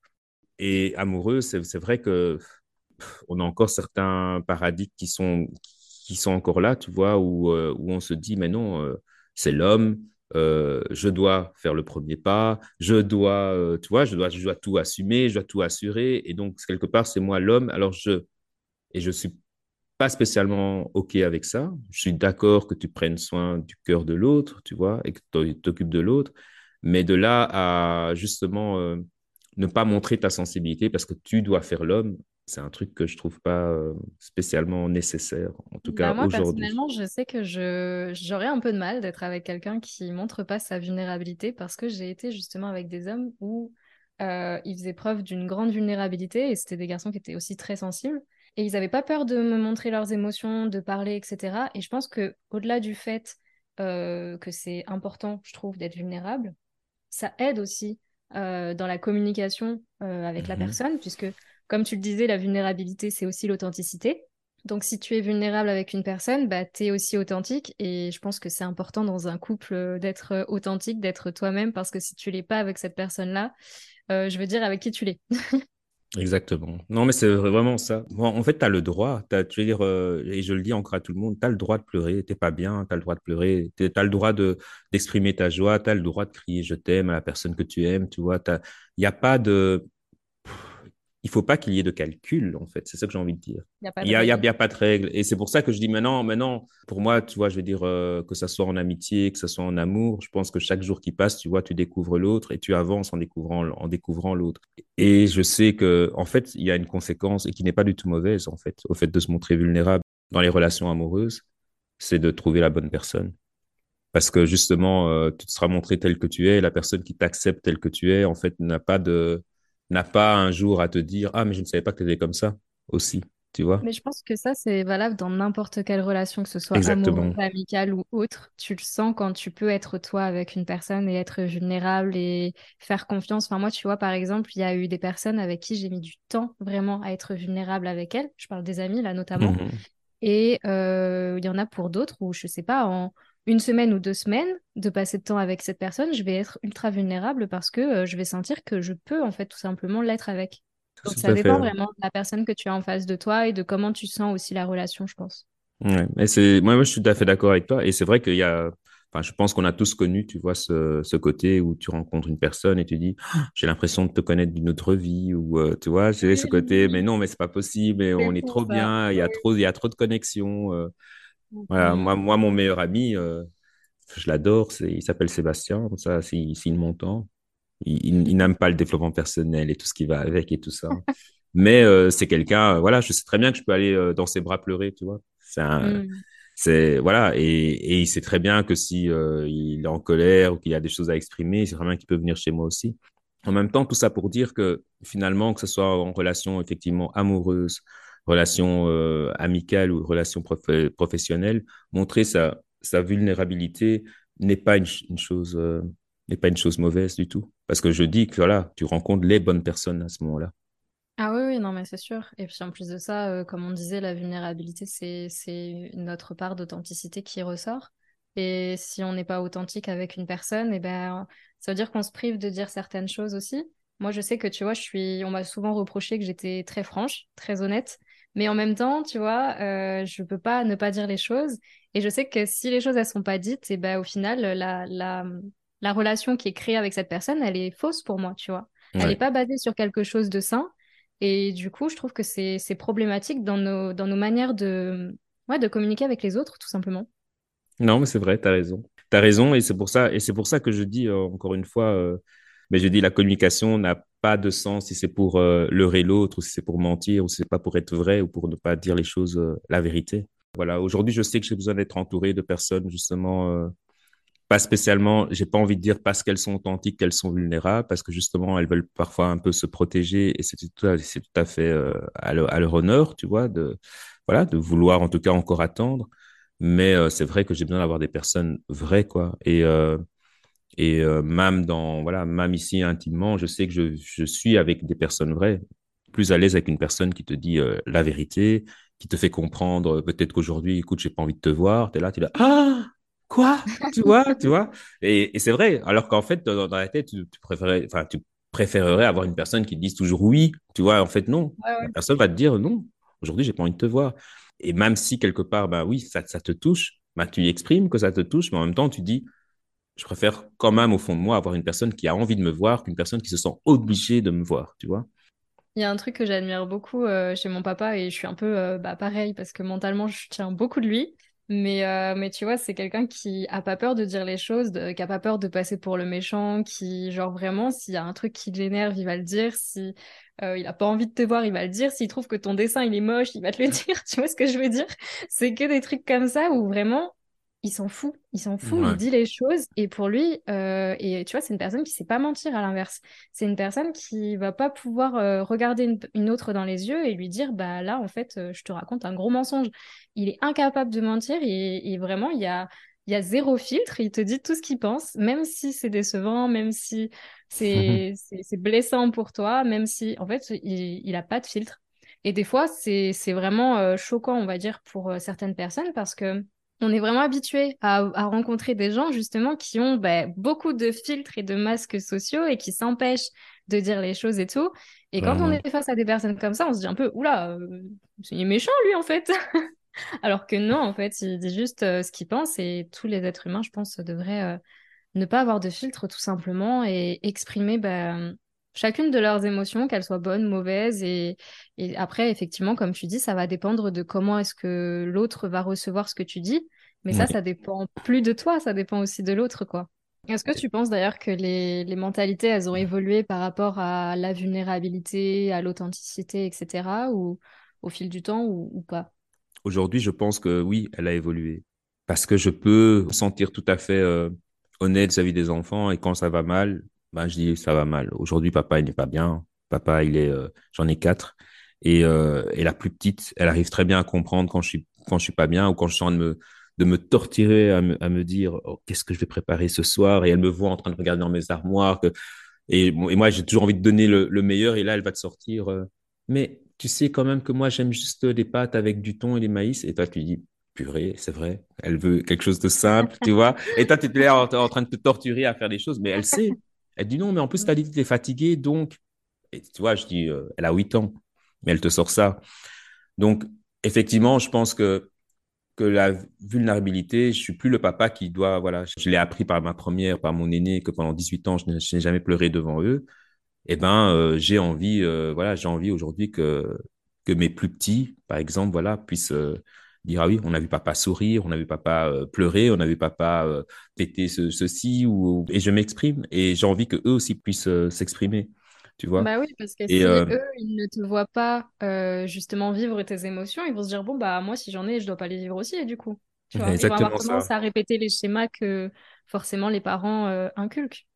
Et amoureux, c'est vrai que on a encore certains paradigmes qui sont, qui sont encore là, tu vois, où, euh, où on se dit, mais non, euh, c'est l'homme, euh, je dois faire le premier pas, je dois, tu vois, je dois, je dois tout assumer, je dois tout assurer. Et donc, quelque part, c'est moi l'homme, alors je. Et je suis pas spécialement OK avec ça. Je suis d'accord que tu prennes soin du cœur de l'autre, tu vois, et que tu t'occupes de l'autre. Mais de là à justement ne pas montrer ta sensibilité parce que tu dois faire l'homme, c'est un truc que je trouve pas euh, spécialement nécessaire, en tout Bah cas moi, aujourd'hui. personnellement, je sais que je j'aurais un peu de mal d'être avec quelqu'un qui montre pas sa vulnérabilité parce que j'ai été justement avec des hommes où euh, ils faisaient preuve d'une grande vulnérabilité et c'était des garçons qui étaient aussi très sensibles et ils n'avaient pas peur de me montrer leurs émotions, de parler, etc. Et je pense que au-delà du fait euh, que c'est important, je trouve, d'être vulnérable, ça aide aussi euh, dans la communication avec la Mhm. personne puisque, comme tu le disais, la vulnérabilité, c'est aussi l'authenticité. Donc, si tu es vulnérable avec une personne, bah, tu es aussi authentique. Et je pense que c'est important dans un couple euh, d'être euh, authentique, d'être toi-même, parce que si tu l'es pas avec cette personne-là, euh, je veux dire avec qui tu l'es. Exactement. Non, mais c'est vraiment ça. En fait, tu as le droit, t'as, tu veux dire, et je le dis encore à tout le monde, tu as le droit de pleurer, t'es pas bien, tu as le droit de pleurer, tu as le droit de, d'exprimer ta joie, tu as le droit de crier je t'aime à la personne que tu aimes, tu vois. Il n'y a pas de, il faut pas qu'il y ait de calcul, en fait. C'est ça que j'ai envie de dire. Il n'y a a, pas de règle. Et c'est pour ça que je dis maintenant, maintenant, pour moi, tu vois, je veux dire, euh, que ça soit en amitié, que ça soit en amour, je pense que chaque jour qui passe, tu vois, tu découvres l'autre et tu avances en découvrant, en découvrant l'autre. Et je sais que, en fait, il y a une conséquence et qui n'est pas du tout mauvaise, en fait, au fait de se montrer vulnérable dans les relations amoureuses, c'est de trouver la bonne personne. Parce que justement, euh, tu te seras montré tel que tu es, et la personne qui t'accepte tel que tu es, en fait, n'a pas de, n'a pas un jour à te dire, ah, mais je ne savais pas que tu étais comme ça aussi, tu vois? Mais je pense que ça, c'est valable dans n'importe quelle relation, que ce soit amoureuse, amicale ou autre. Tu le sens quand tu peux être toi avec une personne et être vulnérable et faire confiance. Enfin, moi, tu vois, par exemple, il y a eu des personnes avec qui j'ai mis du temps vraiment à être vulnérable avec elles. Je parle des amis, là, notamment. Mhm. Et euh, il y en a pour d'autres où, je sais pas, en une semaine ou deux semaines de passer de temps avec cette personne, je vais être ultra vulnérable parce que euh, je vais sentir que je peux, en fait, tout simplement l'être avec. Donc, Tout ça fait. dépend ouais. vraiment de la personne que tu as en face de toi et de comment tu sens aussi la relation, je pense. Ouais. Mais c'est, moi, moi, je suis tout à fait d'accord avec toi. Et c'est vrai qu'il y a, enfin, je pense qu'on a tous connu, tu vois, ce, ce côté où tu rencontres une personne et tu dis, Ah, j'ai l'impression de te connaître d'une autre vie, ou, euh, tu vois, j'ai ce côté, mais non, mais c'est pas possible, on est trop ça. bien, il y a trop, il y a trop de connexions. euh. Voilà, Mm. moi, moi, mon meilleur ami, euh, je l'adore, il s'appelle Sébastien, ça, s'il m'entend. Il, il, il n'aime pas le développement personnel et tout ce qui va avec et tout ça. Mais euh, c'est quelqu'un, euh, voilà, je sais très bien que je peux aller euh, dans ses bras pleurer, tu vois. C'est Mm. c'est, voilà, et, et il sait très bien que si euh, il est en colère ou qu'il a des choses à exprimer, c'est bien qu'il peut venir chez moi aussi. En même temps, tout ça pour dire que finalement, que ce soit en relation effectivement amoureuse, relation euh, amicale ou relation prof- professionnelle, montrer sa, sa vulnérabilité n'est pas une, ch- une chose, euh, n'est pas une chose mauvaise du tout. Parce que je dis que voilà, tu rencontres les bonnes personnes à ce moment-là. Ah oui, oui, non, mais c'est sûr. Et puis en plus de ça, euh, comme on disait, la vulnérabilité, c'est, notre part d'authenticité qui ressort. Et si on n'est pas authentique avec une personne, eh ben, ça veut dire qu'on se prive de dire certaines choses aussi. Moi, je sais que, tu vois, je suis, on m'a souvent reproché que j'étais très franche, très honnête. Mais en même temps, tu vois, euh, je peux pas ne pas dire les choses. Et je sais que si les choses, elles sont pas dites, eh ben, au final, la, la, la relation qui est créée avec cette personne, elle est fausse pour moi, tu vois. Elle n'est pas basée sur quelque chose de sain. Et du coup, je trouve que c'est problématique dans nos, dans nos manières de, ouais, de communiquer avec les autres, tout simplement. Non, mais c'est vrai, tu as raison. Tu as raison et c'est pour ça, et c'est pour ça que je dis, euh, encore une fois, euh, mais je dis la communication n'a pas de sens si c'est pour euh, leurrer l'autre ou si c'est pour mentir ou si c'est pas pour être vrai ou pour ne pas dire les choses, euh, la vérité. Voilà, aujourd'hui, je sais que j'ai besoin d'être entouré de personnes justement euh, pas spécialement, j'ai pas envie de dire parce qu'elles sont authentiques qu'elles sont vulnérables, parce que justement elles veulent parfois un peu se protéger et c'est tout à, fait à, leur, honneur, tu vois, de voilà, de vouloir en tout cas encore attendre. Mais c'est vrai que j'ai besoin d'avoir des personnes vraies, quoi. Et et euh, même dans voilà, même ici intimement, je sais que je, je suis avec des personnes vraies, plus à l'aise avec une personne qui te dit euh, la vérité, qui te fait comprendre euh, peut-être qu'aujourd'hui, écoute, j'ai pas envie de te voir. T'es là, tu es là, ah quoi, tu vois, tu vois? Et, et c'est vrai. Alors qu'en fait, dans, dans la tête, tu, tu préférais, enfin, tu préférerais avoir une personne qui te dise toujours oui. Tu vois, en fait, non. Ouais, La personne va te dire non. Aujourd'hui, j'ai pas envie de te voir. Et même si quelque part, ben oui, ça, ça te touche, ben, tu exprimes que ça te touche, mais en même temps, tu dis je préfère quand même au fond de moi avoir une personne qui a envie de me voir qu'une personne qui se sent obligée de me voir, tu vois. Il y a un truc que j'admire beaucoup euh, chez mon papa et je suis un peu euh, bah, pareil parce que mentalement, je tiens beaucoup de lui. Mais, euh, mais tu vois, c'est quelqu'un qui a pas peur de dire les choses, qui a pas peur de passer pour le méchant, qui, genre vraiment, s'il y a un truc qui l'énerve, il va le dire. Si euh, il a pas envie de te voir, il va le dire. S'il trouve que ton dessin, il est moche, il va te le dire. Tu vois ce que je veux dire? C'est que des trucs comme ça où vraiment, il s'en fout, il s'en fout, il dit les choses et pour lui, euh, et tu vois, c'est une personne qui sait pas mentir à l'inverse. C'est une personne qui va pas pouvoir euh, regarder une, autre dans les yeux et lui dire, bah là, en fait, euh, je te raconte un gros mensonge. Il est incapable de mentir et, vraiment, il y a, il y a zéro filtre, il te dit tout ce qu'il pense, même si c'est décevant, même si c'est blessant pour toi, même si, en fait, il, il a pas de filtre. Et des fois, c'est vraiment choquant, on va dire, pour certaines personnes parce que on est vraiment habitué à, rencontrer des gens justement qui ont bah, beaucoup de filtres et de masques sociaux et qui s'empêchent de dire les choses et tout. Et quand on est face à des personnes comme ça, on se dit un peu, oula, euh, il est méchant lui en fait. Alors que non, en fait, il dit juste euh, ce qu'il pense et tous les êtres humains, je pense, devraient euh, ne pas avoir de filtre tout simplement et exprimer bah, chacune de leurs émotions, qu'elles soient bonnes, mauvaises. Et, après, effectivement, comme tu dis, ça va dépendre de comment est-ce que l'autre va recevoir ce que tu dis. Mais ça, ça dépend plus de toi, ça dépend aussi de l'autre, quoi. Est-ce que tu penses d'ailleurs que les, mentalités, elles ont évolué par rapport à la vulnérabilité, à l'authenticité, etc., ou au fil du temps, ou, pas? Aujourd'hui, je pense que oui, elle a évolué. Parce que je peux sentir tout à fait euh, honnête vis-à-vis des enfants, et quand ça va mal, bah, je dis ça va mal. Aujourd'hui, papa, il n'est pas bien. Papa, il est, euh, j'en ai quatre. Et, euh, et la plus petite, elle arrive très bien à comprendre quand je suis, quand je suis pas bien ou quand je sens de me, de me torturer à me, dire oh, qu'est-ce que je vais préparer ce soir? Et elle me voit en train de regarder dans mes armoires. Que, et, et moi, j'ai toujours envie de donner le, le, meilleur. Et là, elle va te sortir. Euh, mais tu sais quand même que moi, j'aime juste des pâtes avec du thon et des maïs. Et toi, tu dis purée, c'est vrai. Elle veut quelque chose de simple, tu vois. Et toi, tu es en, en train de te torturer à faire des choses. Mais elle sait. Elle dit non, mais en plus, tu as dit que tu es fatiguée, donc. Et tu vois, je dis, euh, elle a 8 ans, mais elle te sort ça. Donc, effectivement, je pense que, que la vulnérabilité, je suis plus le papa qui doit, voilà, je l'ai appris par ma première, par mon aîné, que pendant 18 ans, je n'ai jamais pleuré devant eux. Eh ben, euh, j'ai envie, euh, voilà, j'ai envie aujourd'hui que, que mes plus petits, par exemple, voilà, puissent, dire ah oui, on a vu papa sourire, on a vu papa euh, pleurer, on a vu papa euh, péter ceci ou et je m'exprime et j'ai envie que eux aussi puissent euh, s'exprimer. Tu vois bah oui, parce que si eux, ils ne te voient pas justement vivre tes émotions, ils vont se dire bon bah moi si j'en ai, je dois pas les vivre aussi et du coup, tu vois, ils vont avoir tendance à répéter les schémas que forcément les parents inculquent.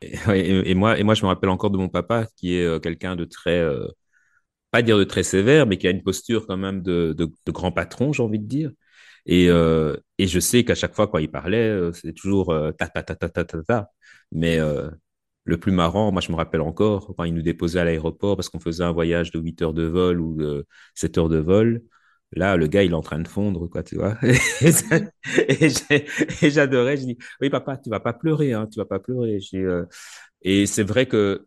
Et, et, moi, et moi, je me rappelle encore de mon papa qui est quelqu'un de très pas dire de très sévère, mais qui a une posture quand même de, de, grand patron, j'ai envie de dire. Et, euh, et je sais qu'à chaque fois, quand il parlait, euh, c'était toujours euh, ta, ta, ta, ta, ta, ta, ta. Mais le plus marrant, moi, je me rappelle encore, quand il nous déposait à l'aéroport parce qu'on faisait un voyage de 8 heures de vol ou de 7 heures de vol. Là, le gars, il est en train de fondre, quoi, tu vois. et j'adorais, je dis, oui, papa, tu vas pas pleurer, hein, tu vas pas pleurer. Et c'est vrai que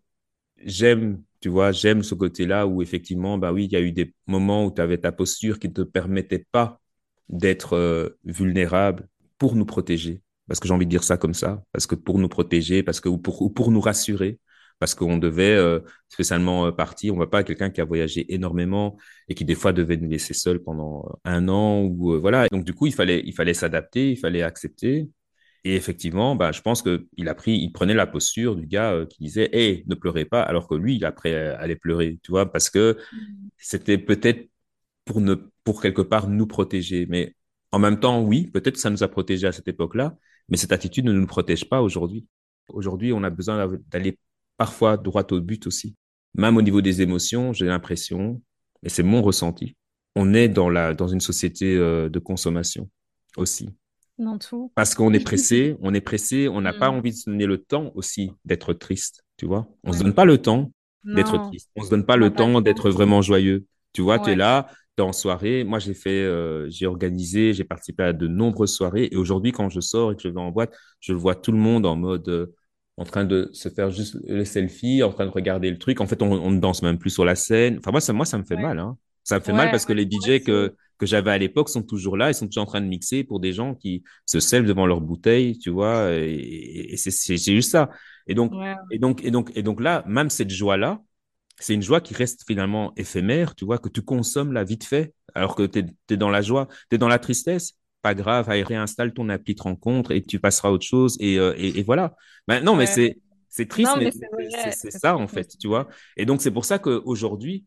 j'aime tu vois, j'aime ce côté-là où effectivement, bah oui, il y a eu des moments où tu avais ta posture qui ne te permettait pas d'être euh, vulnérable pour nous protéger. Parce que j'ai envie de dire ça comme ça, parce que pour nous protéger, parce que ou pour, ou pour nous rassurer, parce qu'on devait euh, spécialement euh, partir. On va pas quelqu'un qui a voyagé énormément et qui des fois devait nous laisser seuls pendant un an ou voilà. donc du coup, il fallait il fallait s'adapter, il fallait accepter. Et effectivement, bah, je pense qu'il a pris, il prenait la posture du gars euh, qui disait, hé, ne pleurez pas, alors que lui, il après allait pleurer, tu vois, parce que mm. c'était peut-être pour ne, pour quelque part nous protéger. Mais en même temps, oui, peut-être que ça nous a protégés à cette époque-là, mais cette attitude ne nous protège pas aujourd'hui. Aujourd'hui, on a besoin d'aller parfois droit au but aussi. Même au niveau des émotions, j'ai l'impression, et c'est mon ressenti, on est dans la, dans une société euh, de consommation aussi. Dans tout. Parce qu'on est pressé, on est pressé, on n'a pas mm. envie de se donner le temps aussi d'être triste, tu vois. On ne se donne pas le temps d'être triste. On se donne pas le temps d'être vraiment joyeux. Tu vois, tu es là, tu es en soirée. Moi, j'ai fait, euh, j'ai organisé, j'ai participé à de nombreuses soirées. Et aujourd'hui, quand je sors et que je vais en boîte, je vois tout le monde en mode, euh, en train de se faire juste le selfie, en train de regarder le truc. En fait, on, ne danse même plus sur la scène. Enfin, moi, ça, moi, ça me fait mal. Hein. Ça me fait mal parce que les DJ que, que j'avais à l'époque sont toujours là, ils sont toujours en train de mixer pour des gens qui se sèvent devant leur bouteille, tu vois, et, c'est juste ça. Et donc, et donc, et donc, et donc là, même cette joie-là, c'est une joie qui reste finalement éphémère, tu vois, que tu consommes la vite fait, alors que tu es, dans la joie, tu es dans la tristesse. pas grave, allez, réinstalle ton appli de rencontre et tu passeras à autre chose et, euh, et, et voilà. Ben, non, mais c'est c'est triste, Non, mais mais c'est ça en fait, tu vois. Et donc c'est pour ça qu'aujourd'hui,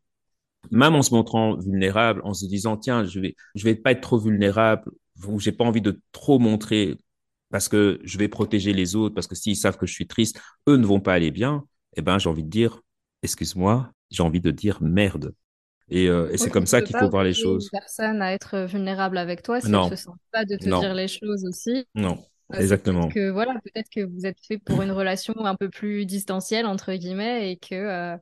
même en se montrant vulnérable, en se disant tiens, je vais je vais pas être trop vulnérable ou j'ai pas envie de trop montrer parce que je vais protéger les autres parce que s'ils savent que je suis triste, eux ne vont pas aller bien. Eh ben j'ai envie de dire excuse-moi, j'ai envie de dire merde. Et, euh, et c'est comme ça qu'il faut voir les choses. personne à être vulnérable avec toi si Non, se sent pas de te non, dire les choses aussi. non, Euh, exactement. que voilà, peut-être que vous êtes fait pour une relation un peu plus distancielle entre guillemets et que euh,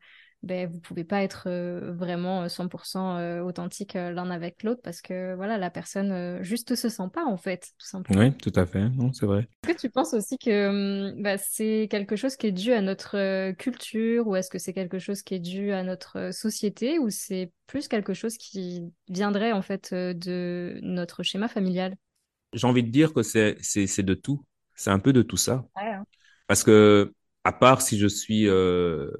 ben vous pouvez pas être euh, vraiment euh, 100% euh, authentique euh, l'un avec l'autre parce que voilà, la personne juste se sent pas en fait, tout Oui, simplement. tout à fait. Non, c'est vrai. Est-ce que tu penses aussi que hum, bah, c'est quelque chose qui est dû à notre culture ou est-ce que c'est quelque chose qui est dû à notre société ou c'est plus quelque chose qui viendrait en fait de notre schéma familial? J'ai envie de dire que c'est c'est c'est de tout. C'est un peu de tout ça. Ouais, hein. Parce que à part si je suis euh,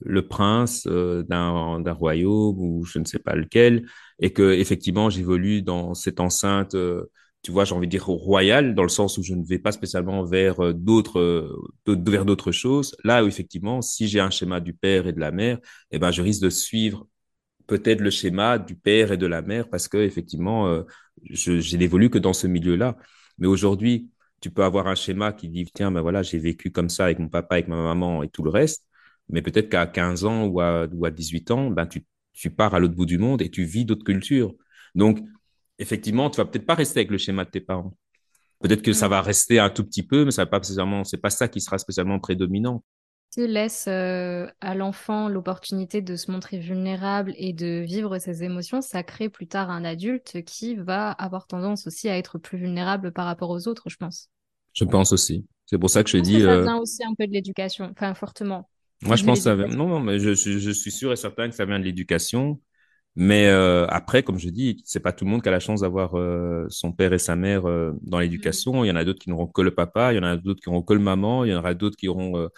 le prince euh, d'un d'un royaume ou je ne sais pas lequel, et que effectivement j'évolue dans cette enceinte, euh, tu vois, j'ai envie de dire royale, dans le sens où je ne vais pas spécialement vers euh, d'autres, euh, d'autres- vers d'autres choses. Là où effectivement, si j'ai un schéma du père et de la mère, eh ben je risque de suivre peut-être le schéma du père et de la mère parce que effectivement, euh, je, je n'évolue que dans ce milieu-là. Mais aujourd'hui, tu peux avoir un schéma qui dit, tiens, ben voilà, j'ai vécu comme ça avec mon papa, avec ma maman et tout le reste. Mais peut-être qu'à 15 ans ou à, ou à 18 ans, ben tu, tu pars à l'autre bout du monde et tu vis d'autres cultures. Donc, effectivement, tu vas peut-être pas rester avec le schéma de tes parents. Peut-être que ça Mm. va rester un tout petit peu, mais ça va pas spécialement, c'est pas ça qui sera spécialement prédominant. Tu laisses euh, à l'enfant l'opportunité de se montrer vulnérable et de vivre ses émotions, ça crée plus tard un adulte qui va avoir tendance aussi à être plus vulnérable par rapport aux autres, je pense. Je pense aussi. C'est pour ça que je Je pense que dis, ça euh, vient aussi un peu de l'éducation, enfin fortement Moi, je pense que ça vient... Non, non, mais je, suis- je suis sûr et certain que ça vient de l'éducation. Mais euh, après, comme je dis, c'est pas tout le monde qui a la chance d'avoir euh, son père et sa mère euh, dans Mm. l'éducation. Il y en a d'autres qui n'auront que le papa, il y en a d'autres qui auront que le maman, il y en aura d'autres qui auront euh,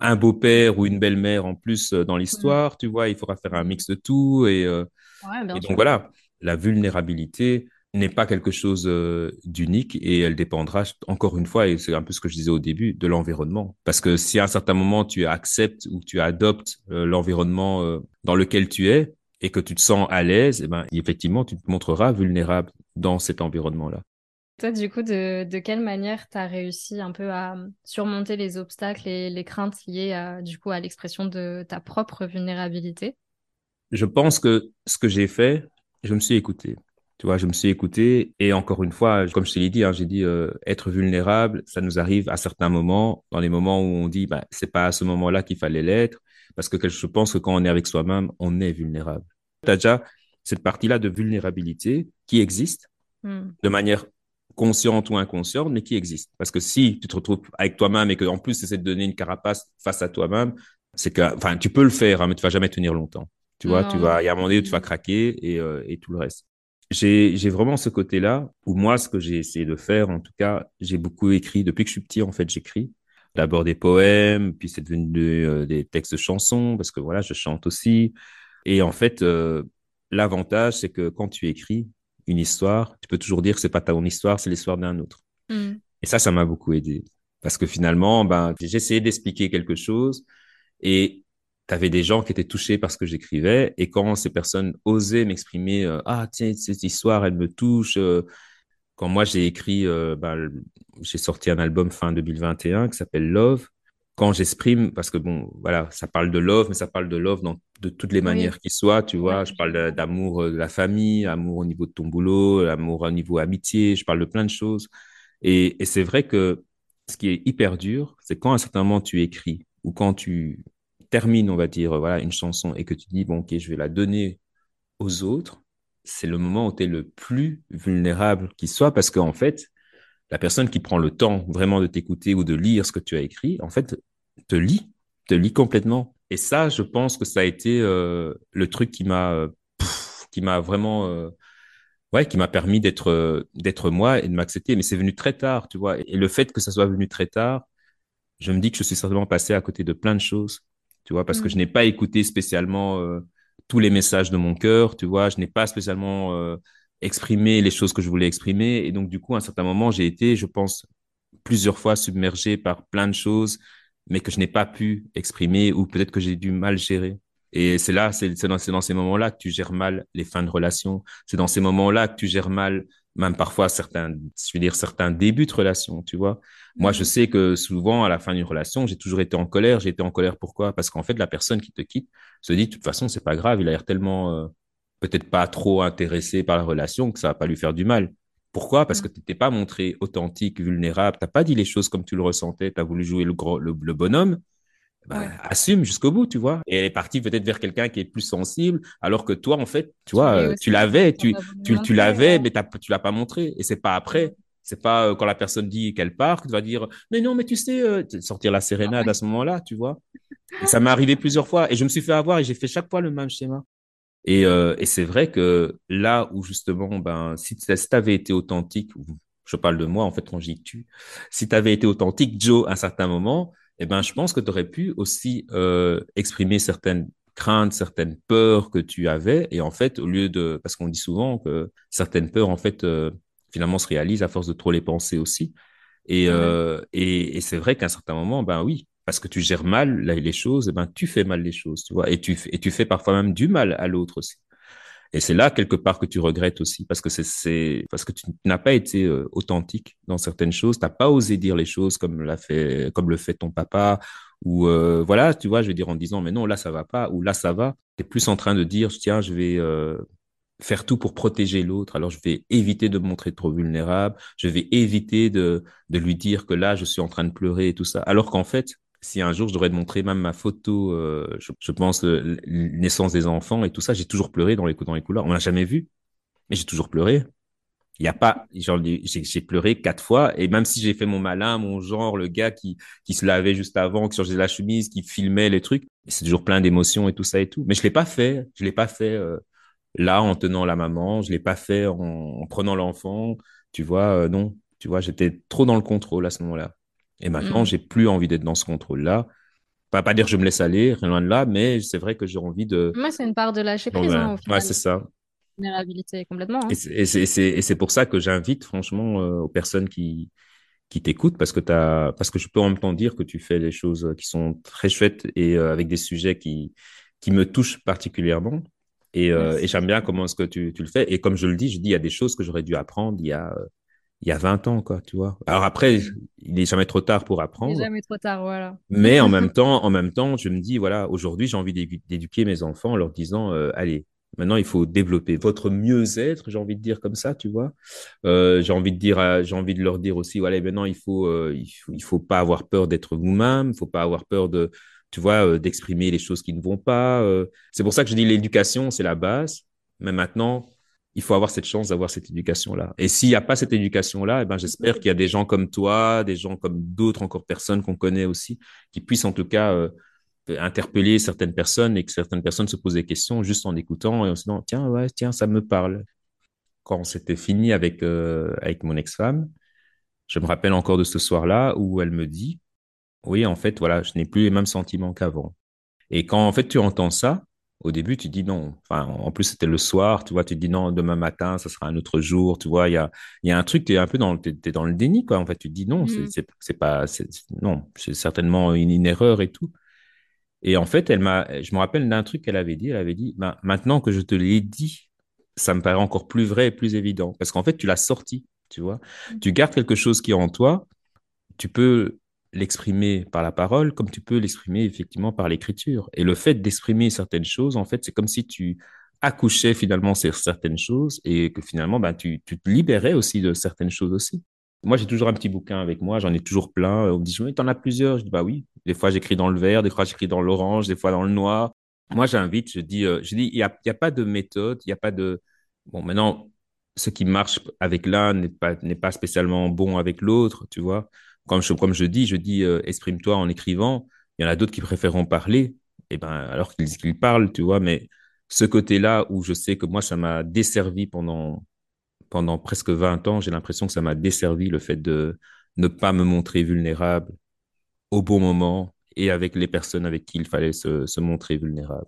un beau-père ou une belle-mère en plus euh, dans Mm. l'histoire. Tu vois, il faudra faire un Mm. mix de tout. Et, euh, Ouais, et donc voilà, la vulnérabilité n'est pas quelque chose euh, d'unique et elle dépendra encore une fois, et c'est un peu ce que je disais au début, de l'environnement. Parce que si à un certain moment tu acceptes ou tu adoptes euh, l'environnement euh, dans lequel tu es et que tu te sens à l'aise, eh ben, effectivement, tu te montreras vulnérable dans cet environnement-là. Toi, du coup, de, de quelle manière tu as réussi un peu à surmonter les obstacles et les craintes liées à, du coup, à l'expression de ta propre vulnérabilité? Je pense que ce que j'ai fait, je me suis écouté. Tu vois, je me suis écouté et encore une fois, comme je te l'ai dit, hein, j'ai dit euh, être vulnérable, ça nous arrive à certains moments, dans les moments où on dit, bah, c'est pas à ce moment-là qu'il fallait l'être, parce que je pense que quand on est avec soi-même, on est vulnérable. Tu as déjà cette partie-là de vulnérabilité qui existe Mm. de manière consciente ou inconsciente, mais qui existe. Parce que si tu te retrouves avec toi-même et que en plus, essaies de donner une carapace face à toi-même, c'est que, enfin, tu peux le faire, hein, mais tu vas jamais tenir longtemps. Tu vois, Non, vas, il y a un moment donné où tu vas Mm. craquer et, euh, et tout le reste. J'ai, vraiment ce côté-là où moi, ce que j'ai essayé de faire, en tout cas, j'ai beaucoup écrit. Depuis que je suis petit, en fait, j'écris. D'abord des poèmes, puis c'est devenu de- euh, des textes de chansons, parce que voilà, je chante aussi. Et en fait, euh, l'avantage, c'est que quand tu écris une histoire, tu peux toujours dire que c'est pas ta own histoire, c'est l'histoire d'un autre. Mm. Et ça, ça m'a beaucoup aidé. Parce que finalement, ben, j'ai essayé d'expliquer quelque chose et tu avais des gens qui étaient touchés par ce que j'écrivais. Et quand ces personnes osaient m'exprimer, euh, ah, tiens, cette histoire, elle me touche. euh, quand moi, j'ai écrit, euh, le- j'ai sorti un album fin 2021 qui s'appelle Love. Quand j'exprime, parce que bon, voilà, ça parle de love, mais ça parle de love dans, de toutes les Oui, manières qui soient, tu vois. Je parle d'amour de la famille, amour au niveau de ton boulot, amour au niveau amitié, je parle de plein de choses. Et, et c'est vrai que ce qui est hyper dur, c'est quand à un certain moment tu écris ou quand tu termines, on va dire, voilà, une chanson et que tu dis, bon, ok, je vais la donner aux autres, c'est le moment où tu es le plus vulnérable qui soit parce qu'en fait, la personne qui prend le temps vraiment de t'écouter ou de lire ce que tu as écrit, en fait, te lit, te lit complètement. Et ça, je pense que ça a été euh, le truc qui m'a euh, vraiment euh, qui m'a permis d'être d'être moi et de m'accepter. Mais c'est venu très tard, tu vois. Et le fait que ça soit venu très tard, je me dis que je suis certainement passé à côté de plein de choses, tu vois, parce que je Mm. n'ai pas écouté spécialement euh, tous les messages de mon cœur, tu vois. Je n'ai pas spécialement euh, exprimer les choses que je voulais exprimer. Et donc, du coup, à un certain moment, j'ai été, je pense, plusieurs fois submergé par plein de choses, mais que je n'ai pas pu exprimer ou peut-être que j'ai dû mal gérer. Et c'est là, c'est dans, dans ces moments-là que tu gères mal les fins de relation. C'est dans ces moments-là que tu gères mal même parfois certains, je veux dire, certains débuts de relation, tu vois. Moi, je mhm. sais que souvent, à la fin d'une relation, j'ai toujours été en colère. J'ai été en colère pourquoi? Parce qu'en fait, la personne qui te quitte se dit, de toute façon, c'est pas grave, il a l'air tellement, euh, peut-être pas trop intéressé par la relation que ça va pas lui faire du mal. Pourquoi? Parce que tu t'es pas montré authentique, vulnérable, t'as pas dit les choses comme tu le ressentais, tu as voulu jouer le, gros, le bonhomme, bah, assume jusqu'au bout, tu vois. Et elle est partie peut-être vers quelqu'un qui est plus sensible, alors que toi, en fait, tu vois, euh, tu l'avais, tu, tu, tu l'avais, mais tu l'as pas montré. Et c'est pas après. C'est pas euh, quand la personne dit qu'elle part que tu vas dire, mais non, mais tu sais, euh, sortir la sérénade à ce moment-là, tu vois. Et ça m'est arrivé plusieurs fois. Et je me suis fait avoir et j'ai fait chaque fois le même schéma. Et, et c'est vrai que là où justement, ben, si tu avais été authentique, je parle de moi, en fait, quand j'y tu, si tu avais été authentique, Joe, à un certain moment, eh ben, je pense que tu aurais pu aussi euh, exprimer certaines craintes, certaines peurs que tu avais. Et en fait, au lieu de, parce qu'on dit souvent que certaines peurs, en fait, euh, finalement, se réalisent à force de trop les penser aussi. Et, euh, et, et c'est vrai qu'à un certain moment, ben oui, parce que tu gères mal les choses, eh ben tu fais mal les choses, tu vois, et tu, et tu fais parfois même du mal à l'autre aussi. Et c'est là quelque part que tu regrettes aussi parce que c'est parce que tu n'as pas été euh, authentique dans certaines choses, tu n'as pas osé dire les choses comme l'a fait comme le fait ton papa ou euh, voilà, tu vois, je vais dire en disant mais non, là ça va pas ou là ça va, tu es plus en train de dire tiens, je vais euh, faire tout pour protéger l'autre. Alors je vais éviter de me montrer trop vulnérable, je vais éviter de de lui dire que là je suis en train de pleurer et tout ça. Alors qu'en fait si un jour je devrais te montrer même ma photo, euh, je, pense, la naissance des enfants et tout ça, j'ai toujours pleuré dans les, dans les couleurs. On l'a jamais vu, mais j'ai toujours pleuré. Il y a pas, j'ai pleuré quatre fois et même si j'ai fait mon malin, mon genre, le gars qui, qui se lavait juste avant, qui changeait la chemise, qui filmait les trucs, c'est toujours plein d'émotions et tout ça et tout. Mais je l'ai pas fait, je l'ai pas fait euh, là en tenant la maman, je l'ai pas fait en, prenant l'enfant, tu vois, euh, non, tu vois, j'étais trop dans le contrôle à ce moment-là. Et maintenant, mm. j'ai plus envie d'être dans ce contrôle-là. Pas, pas dire que je me laisse aller, rien loin de là, mais c'est vrai que j'ai envie de. Moi, c'est une part de lâcher prise. Hein, ouais, c'est ça. Vulnérabilité complètement. Hein. Et c'est pour ça que j'invite franchement euh, aux personnes qui, qui t'écoutent parce que as, parce que je peux en même temps dire que tu fais des choses qui sont très chouettes et euh, avec des sujets qui, qui me touchent particulièrement. Et, euh, et j'aime bien comment est-ce que tu, tu, le fais. Et comme je le dis, je dis, il y a des choses que j'aurais dû apprendre il y a il y a 20 ans, quoi, tu vois. Alors après, il n'est jamais trop tard pour apprendre. Il n'est jamais trop tard, voilà. Mais en même temps, en même temps, je me dis, voilà, aujourd'hui, j'ai envie d'éduquer mes enfants en leur disant, euh, allez, maintenant, il faut développer votre mieux-être, j'ai envie de dire comme ça, tu vois. Euh, j'ai envie de dire, j'ai envie de leur dire aussi, voilà, maintenant, il faut, euh, il faut, il faut pas avoir peur d'être vous-même, il faut pas avoir peur de, tu vois, d'exprimer les choses qui ne vont pas. c'est pour ça que je dis l'éducation, c'est la base. Mais maintenant, il faut avoir cette chance d'avoir cette éducation-là. Et s'il n'y a pas cette éducation-là, eh ben, j'espère qu'il y a des gens comme toi, des gens comme d'autres encore personnes qu'on connaît aussi, qui puissent en tout cas euh, interpeller certaines personnes et que certaines personnes se posent des questions juste en écoutant et en se disant, tiens, tiens, ça me parle. Quand c'était fini avec, euh, avec mon ex-femme, je me rappelle encore de ce soir-là où elle me dit, oui, en fait, voilà, je n'ai plus les mêmes sentiments qu'avant. Et quand en fait tu entends ça, au début, tu dis non. Enfin, en plus, c'était le soir, tu vois, tu dis non, demain matin, ça sera un autre jour, tu vois. Il y a, y a un truc, tu es un peu dans, es, dans le déni, quoi. En fait, tu te dis non, c'est mm. pas, non, c'est certainement une, erreur et tout. Et en fait, elle m'a, je me rappelle d'un truc qu'elle avait dit. Elle avait dit, ben, maintenant que je te l'ai dit, ça me paraît encore plus vrai et plus évident. Parce qu'en fait, tu l'as sorti, tu vois. Mm. Tu gardes quelque chose qui est en toi, tu peux l'exprimer par la parole comme tu peux l'exprimer effectivement par l'écriture. Et le fait d'exprimer certaines choses, en fait, c'est comme si tu accouchais finalement sur certaines choses et que finalement, ben, tu, te libérais aussi de certaines choses aussi. Moi, j'ai toujours un petit bouquin avec moi, j'en ai toujours plein. On me dit, tu en as plusieurs. Je dis, bah oui. Des fois, j'écris dans le vert, des fois, j'écris dans l'orange, des fois dans le noir. Moi, j'invite, je dis, euh, je dis, il n'y a, y a pas de méthode, il n'y a pas de. Bon, maintenant, ce qui marche avec l'un n'est pas, n'est pas spécialement bon avec l'autre, tu vois comme je, dis, je dis euh, exprime-toi en écrivant. Il y en a d'autres qui préféreront parler, et eh ben, alors qu'ils parlent, tu vois. Mais ce côté-là où je sais que moi, ça m'a desservi pendant, pendant presque 20 ans, j'ai l'impression que ça m'a desservi le fait de ne pas me montrer vulnérable au bon moment et avec les personnes avec qui il fallait se, montrer vulnérable.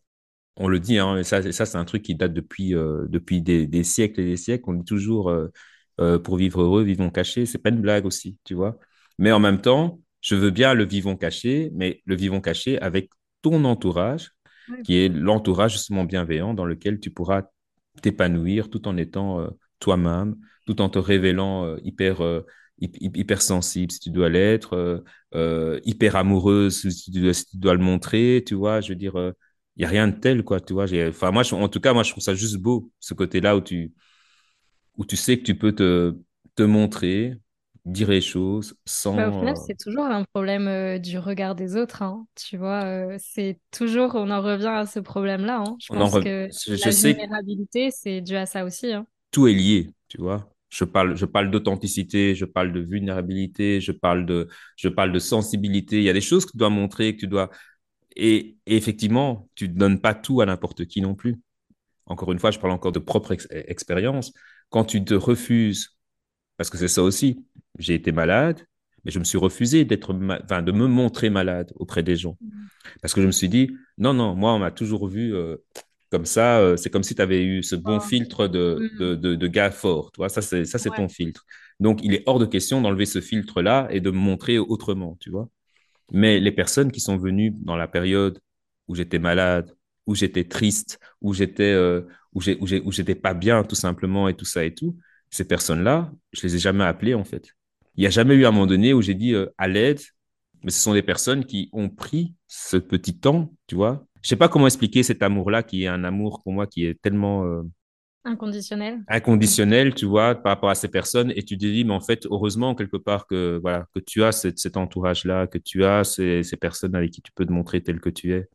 on le dit, hein, et ça, c'est un truc qui date depuis, euh, depuis des, siècles et des siècles. On dit toujours, euh, pour vivre heureux, vivons cachés. C'est pas une blague aussi, tu vois. Mais en même temps, je veux bien le vivons caché, mais le vivons caché avec ton entourage, qui est l'entourage justement bienveillant dans lequel tu pourras t'épanouir tout en étant euh, toi-même, tout en te révélant euh, hyper, euh, hy- hy- hyper sensible si tu dois l'être, hyper amoureuse si tu dois, si tu dois le montrer, tu vois. Je veux dire, il n'y a rien de tel, quoi, tu vois. Enfin, moi, je- en tout cas, moi, je trouve ça juste beau, ce côté-là où tu, où tu sais que tu peux te, te montrer, dire les choses Bah, au sans... final, euh, c'est toujours un problème euh, du regard des autres, hein. Tu vois, euh, c'est toujours, on en revient à ce problème-là, hein. Je on en pense que je, je la que vulnérabilité, c'est dû à ça aussi, hein. tout est lié, tu vois. Je parle, je parle d'authenticité, je parle de vulnérabilité, je parle de, je parle de sensibilité. Il y a des choses que tu dois montrer, que tu dois... Et, et effectivement, tu ne donnes pas tout à n'importe qui non plus. Encore une fois, je parle encore de propre ex- expérience. Quand tu te refuses, parce que c'est ça aussi, j'ai été malade, mais je me suis refusé d'être, ma- enfin, de me montrer malade auprès des gens. Mhm. Parce que je me suis dit, non, non, moi, on m'a toujours vu euh, comme ça. euh, c'est comme si tu avais eu ce bon Oh. filtre de, de, Mhm. de, de gars fort. Tu vois, ça, c'est, ça, c'est Ouais. ton filtre. Donc, il est hors de question d'enlever ce filtre-là et de me montrer autrement, tu vois. Mais les personnes qui sont venues dans la période où j'étais malade, où j'étais triste, où j'étais euh, où j'ai, où j'ai, où j'étais pas bien, tout simplement, et tout ça et tout, ces personnes-là, je les ai jamais appelées, en fait. Il n'y a jamais eu un moment donné où j'ai dit euh, à l'aide, mais ce sont des personnes qui ont pris ce petit temps, tu vois. Je sais pas comment expliquer cet amour-là, qui est un amour pour moi qui est tellement euh, Inconditionnel. inconditionnel, tu vois, par rapport à ces personnes, et tu te dis, mais en fait, heureusement, quelque part, que, voilà, que tu as cette- cet entourage-là, que tu as ces, ces personnes avec qui tu peux te montrer tel que tu es.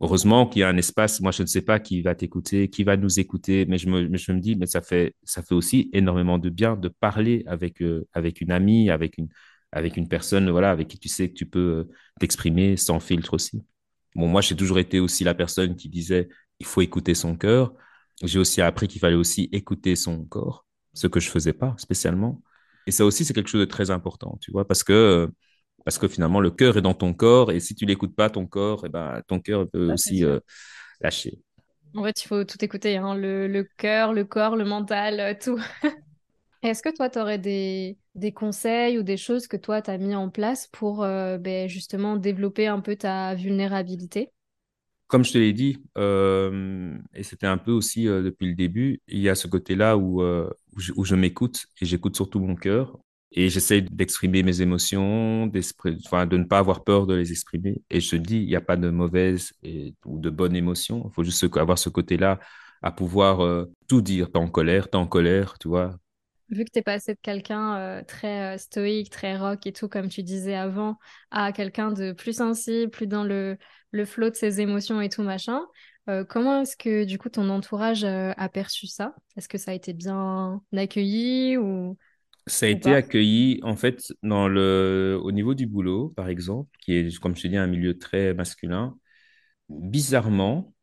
Heureusement qu'il y a un espace, moi je ne sais pas qui va t'écouter, qui va nous écouter, mais je me, dis, mais ça fait, ça fait aussi énormément de bien de parler avec, euh, avec une amie, avec une, avec une personne, voilà, avec qui tu sais que tu peux euh, t'exprimer sans filtre aussi. Bon, moi j'ai toujours été aussi la personne qui disait, il faut écouter son cœur. J'ai aussi appris qu'il fallait aussi écouter son corps, ce que je faisais pas spécialement. Et ça aussi, c'est quelque chose de très important, tu vois, parce que euh, parce que finalement, le cœur est dans ton corps et si tu l'écoutes pas, ton corps, eh ben, ton cœur peut aussi euh, lâcher. En fait, il faut tout écouter, hein. Le, le cœur, le corps, le mental, euh, tout. Est-ce que toi, tu aurais des, des conseils ou des choses que toi, tu as mis en place pour euh, ben, justement développer un peu ta vulnérabilité? Comme je te l'ai dit, euh, et c'était un peu aussi euh, depuis le début, il y a ce côté-là où, où je, où je m'écoute et j'écoute surtout mon cœur et j'essaie d'exprimer mes émotions, de ne pas avoir peur de les exprimer. Et je dis, il n'y a pas de mauvaise ou de bonne émotion. Il faut juste avoir ce côté-là à pouvoir euh, tout dire. T'es en colère, t'es en colère, tu vois. Vu que t'es passé de quelqu'un euh, très euh, stoïque, très rock et tout, comme tu disais avant, à quelqu'un de plus sensible, plus dans le, le flot de ses émotions et tout machin, comment est-ce que du coup ton entourage a perçu ça? Est-ce que ça a été bien accueilli ou, Ça a été accueilli, en fait, dans le, au niveau du boulot, par exemple, qui est, comme je te dis, un milieu très masculin. Bizarrement,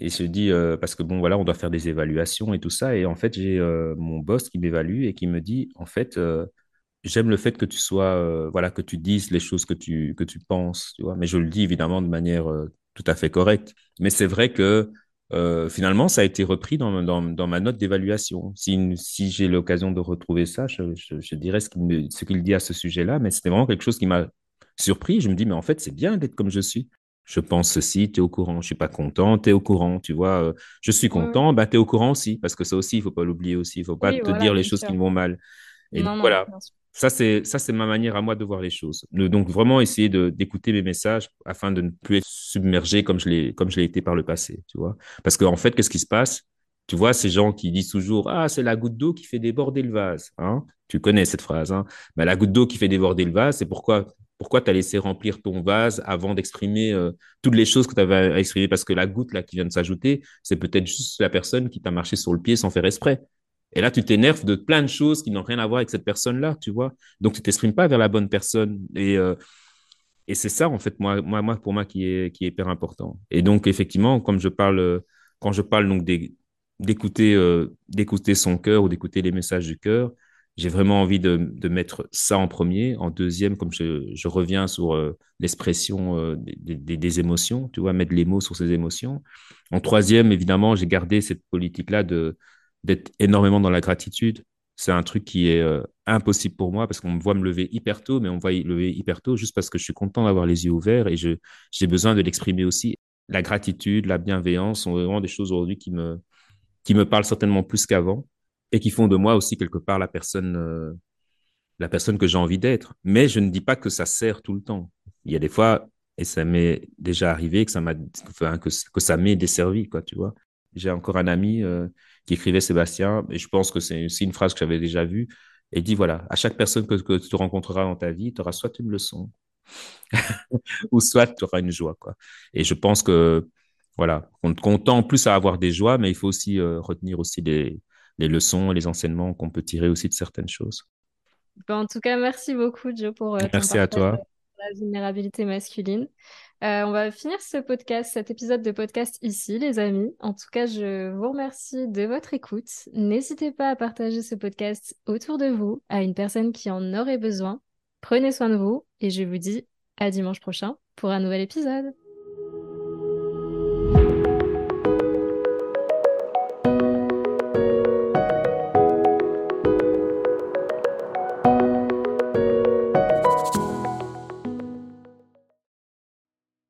et je dis, euh, parce que bon, voilà, on doit faire des évaluations et tout ça. Et en fait, j'ai euh, mon boss qui m'évalue et qui me dit, en fait, euh, j'aime le fait que tu sois, voilà, que tu dises les choses que tu, que tu penses, tu vois. Mais je le dis évidemment de manière tout à fait correcte. Mais c'est vrai que euh, finalement, ça a été repris dans, dans, dans ma note d'évaluation. Si, si j'ai l'occasion de retrouver ça, je, je, je dirais ce qu'il dit à ce sujet-là. Mais c'était vraiment quelque chose qui m'a surpris. Je me dis, mais en fait, c'est bien d'être comme je suis. Je pense ceci, tu es au courant. Je suis pas content, tu es au courant. Tu vois, euh, je suis ouais. content, bah, tu es au courant aussi. Parce que ça aussi, il faut pas l'oublier aussi. Il faut pas Oui, te voilà, dire les choses qui sûr. vont mal. Et donc Non, voilà. Ça c'est ça c'est ma manière à moi de voir les choses. Donc vraiment essayer d'écouter mes messages afin de ne plus être submergé comme je l'ai comme je l'ai été par le passé, tu vois. Parce qu'en fait, qu'est-ce qui se passe? Tu vois, ces gens qui disent toujours Ah, c'est la goutte d'eau qui fait déborder le vase. Hein? Tu connais cette phrase. Hein? Mais la goutte d'eau qui fait déborder le vase, c'est pourquoi pourquoi tu as laissé remplir ton vase avant d'exprimer euh, toutes les choses que tu avais à exprimer. Parce que la goutte là qui vient de s'ajouter, c'est peut-être juste la personne qui t'a marché sur le pied sans faire exprès. Et là, tu t'énerves de plein de choses qui n'ont rien à voir avec cette personne-là, tu vois. Donc, tu t'exprimes pas vers la bonne personne. Et, euh, et c'est ça, en fait, moi, moi, pour moi, qui est, qui est hyper important. Et donc, effectivement, comme je parle, euh, quand je parle donc d'écouter, euh, d'écouter son cœur ou d'écouter les messages du cœur, j'ai vraiment envie de, de, mettre ça en premier. En deuxième, comme je, je reviens sur l'expression des, des, émotions, tu vois, mettre les mots sur ces émotions. En troisième, évidemment, j'ai gardé cette politique-là de d'être énormément dans la gratitude. C'est un truc qui est euh, impossible pour moi parce qu'on me voit me lever hyper tôt, mais on me voit lever hyper tôt juste parce que je suis content d'avoir les yeux ouverts et j'ai besoin de l'exprimer aussi. La gratitude, la bienveillance sont vraiment des choses aujourd'hui qui me, qui me parlent certainement plus qu'avant et qui font de moi aussi quelque part la personne, euh, la personne que j'ai envie d'être. Mais je ne dis pas que ça sert tout le temps. Il y a des fois, et ça m'est déjà arrivé, que ça m'a, que, que ça m'est desservi, quoi, tu vois. J'ai encore un ami euh, qui écrivait Sébastien, et je pense que c'est aussi une phrase que j'avais déjà vue, et dit voilà, à chaque personne que, que tu rencontreras dans ta vie, tu auras soit une leçon, ou soit tu auras une joie, quoi. Et je pense que, voilà, on, on tend plus à avoir des joies, mais il faut aussi euh, retenir aussi des, les leçons et les enseignements qu'on peut tirer aussi de certaines choses. Ben, en tout cas, merci beaucoup, Joe, pour euh, ton merci à toi. la vulnérabilité masculine. Euh, on va finir ce podcast, cet épisode de podcast ici, les amis. En tout cas, je vous remercie de votre écoute. N'hésitez pas à partager ce podcast autour de vous, à une personne qui en aurait besoin. Prenez soin de vous et je vous dis à dimanche prochain pour un nouvel épisode.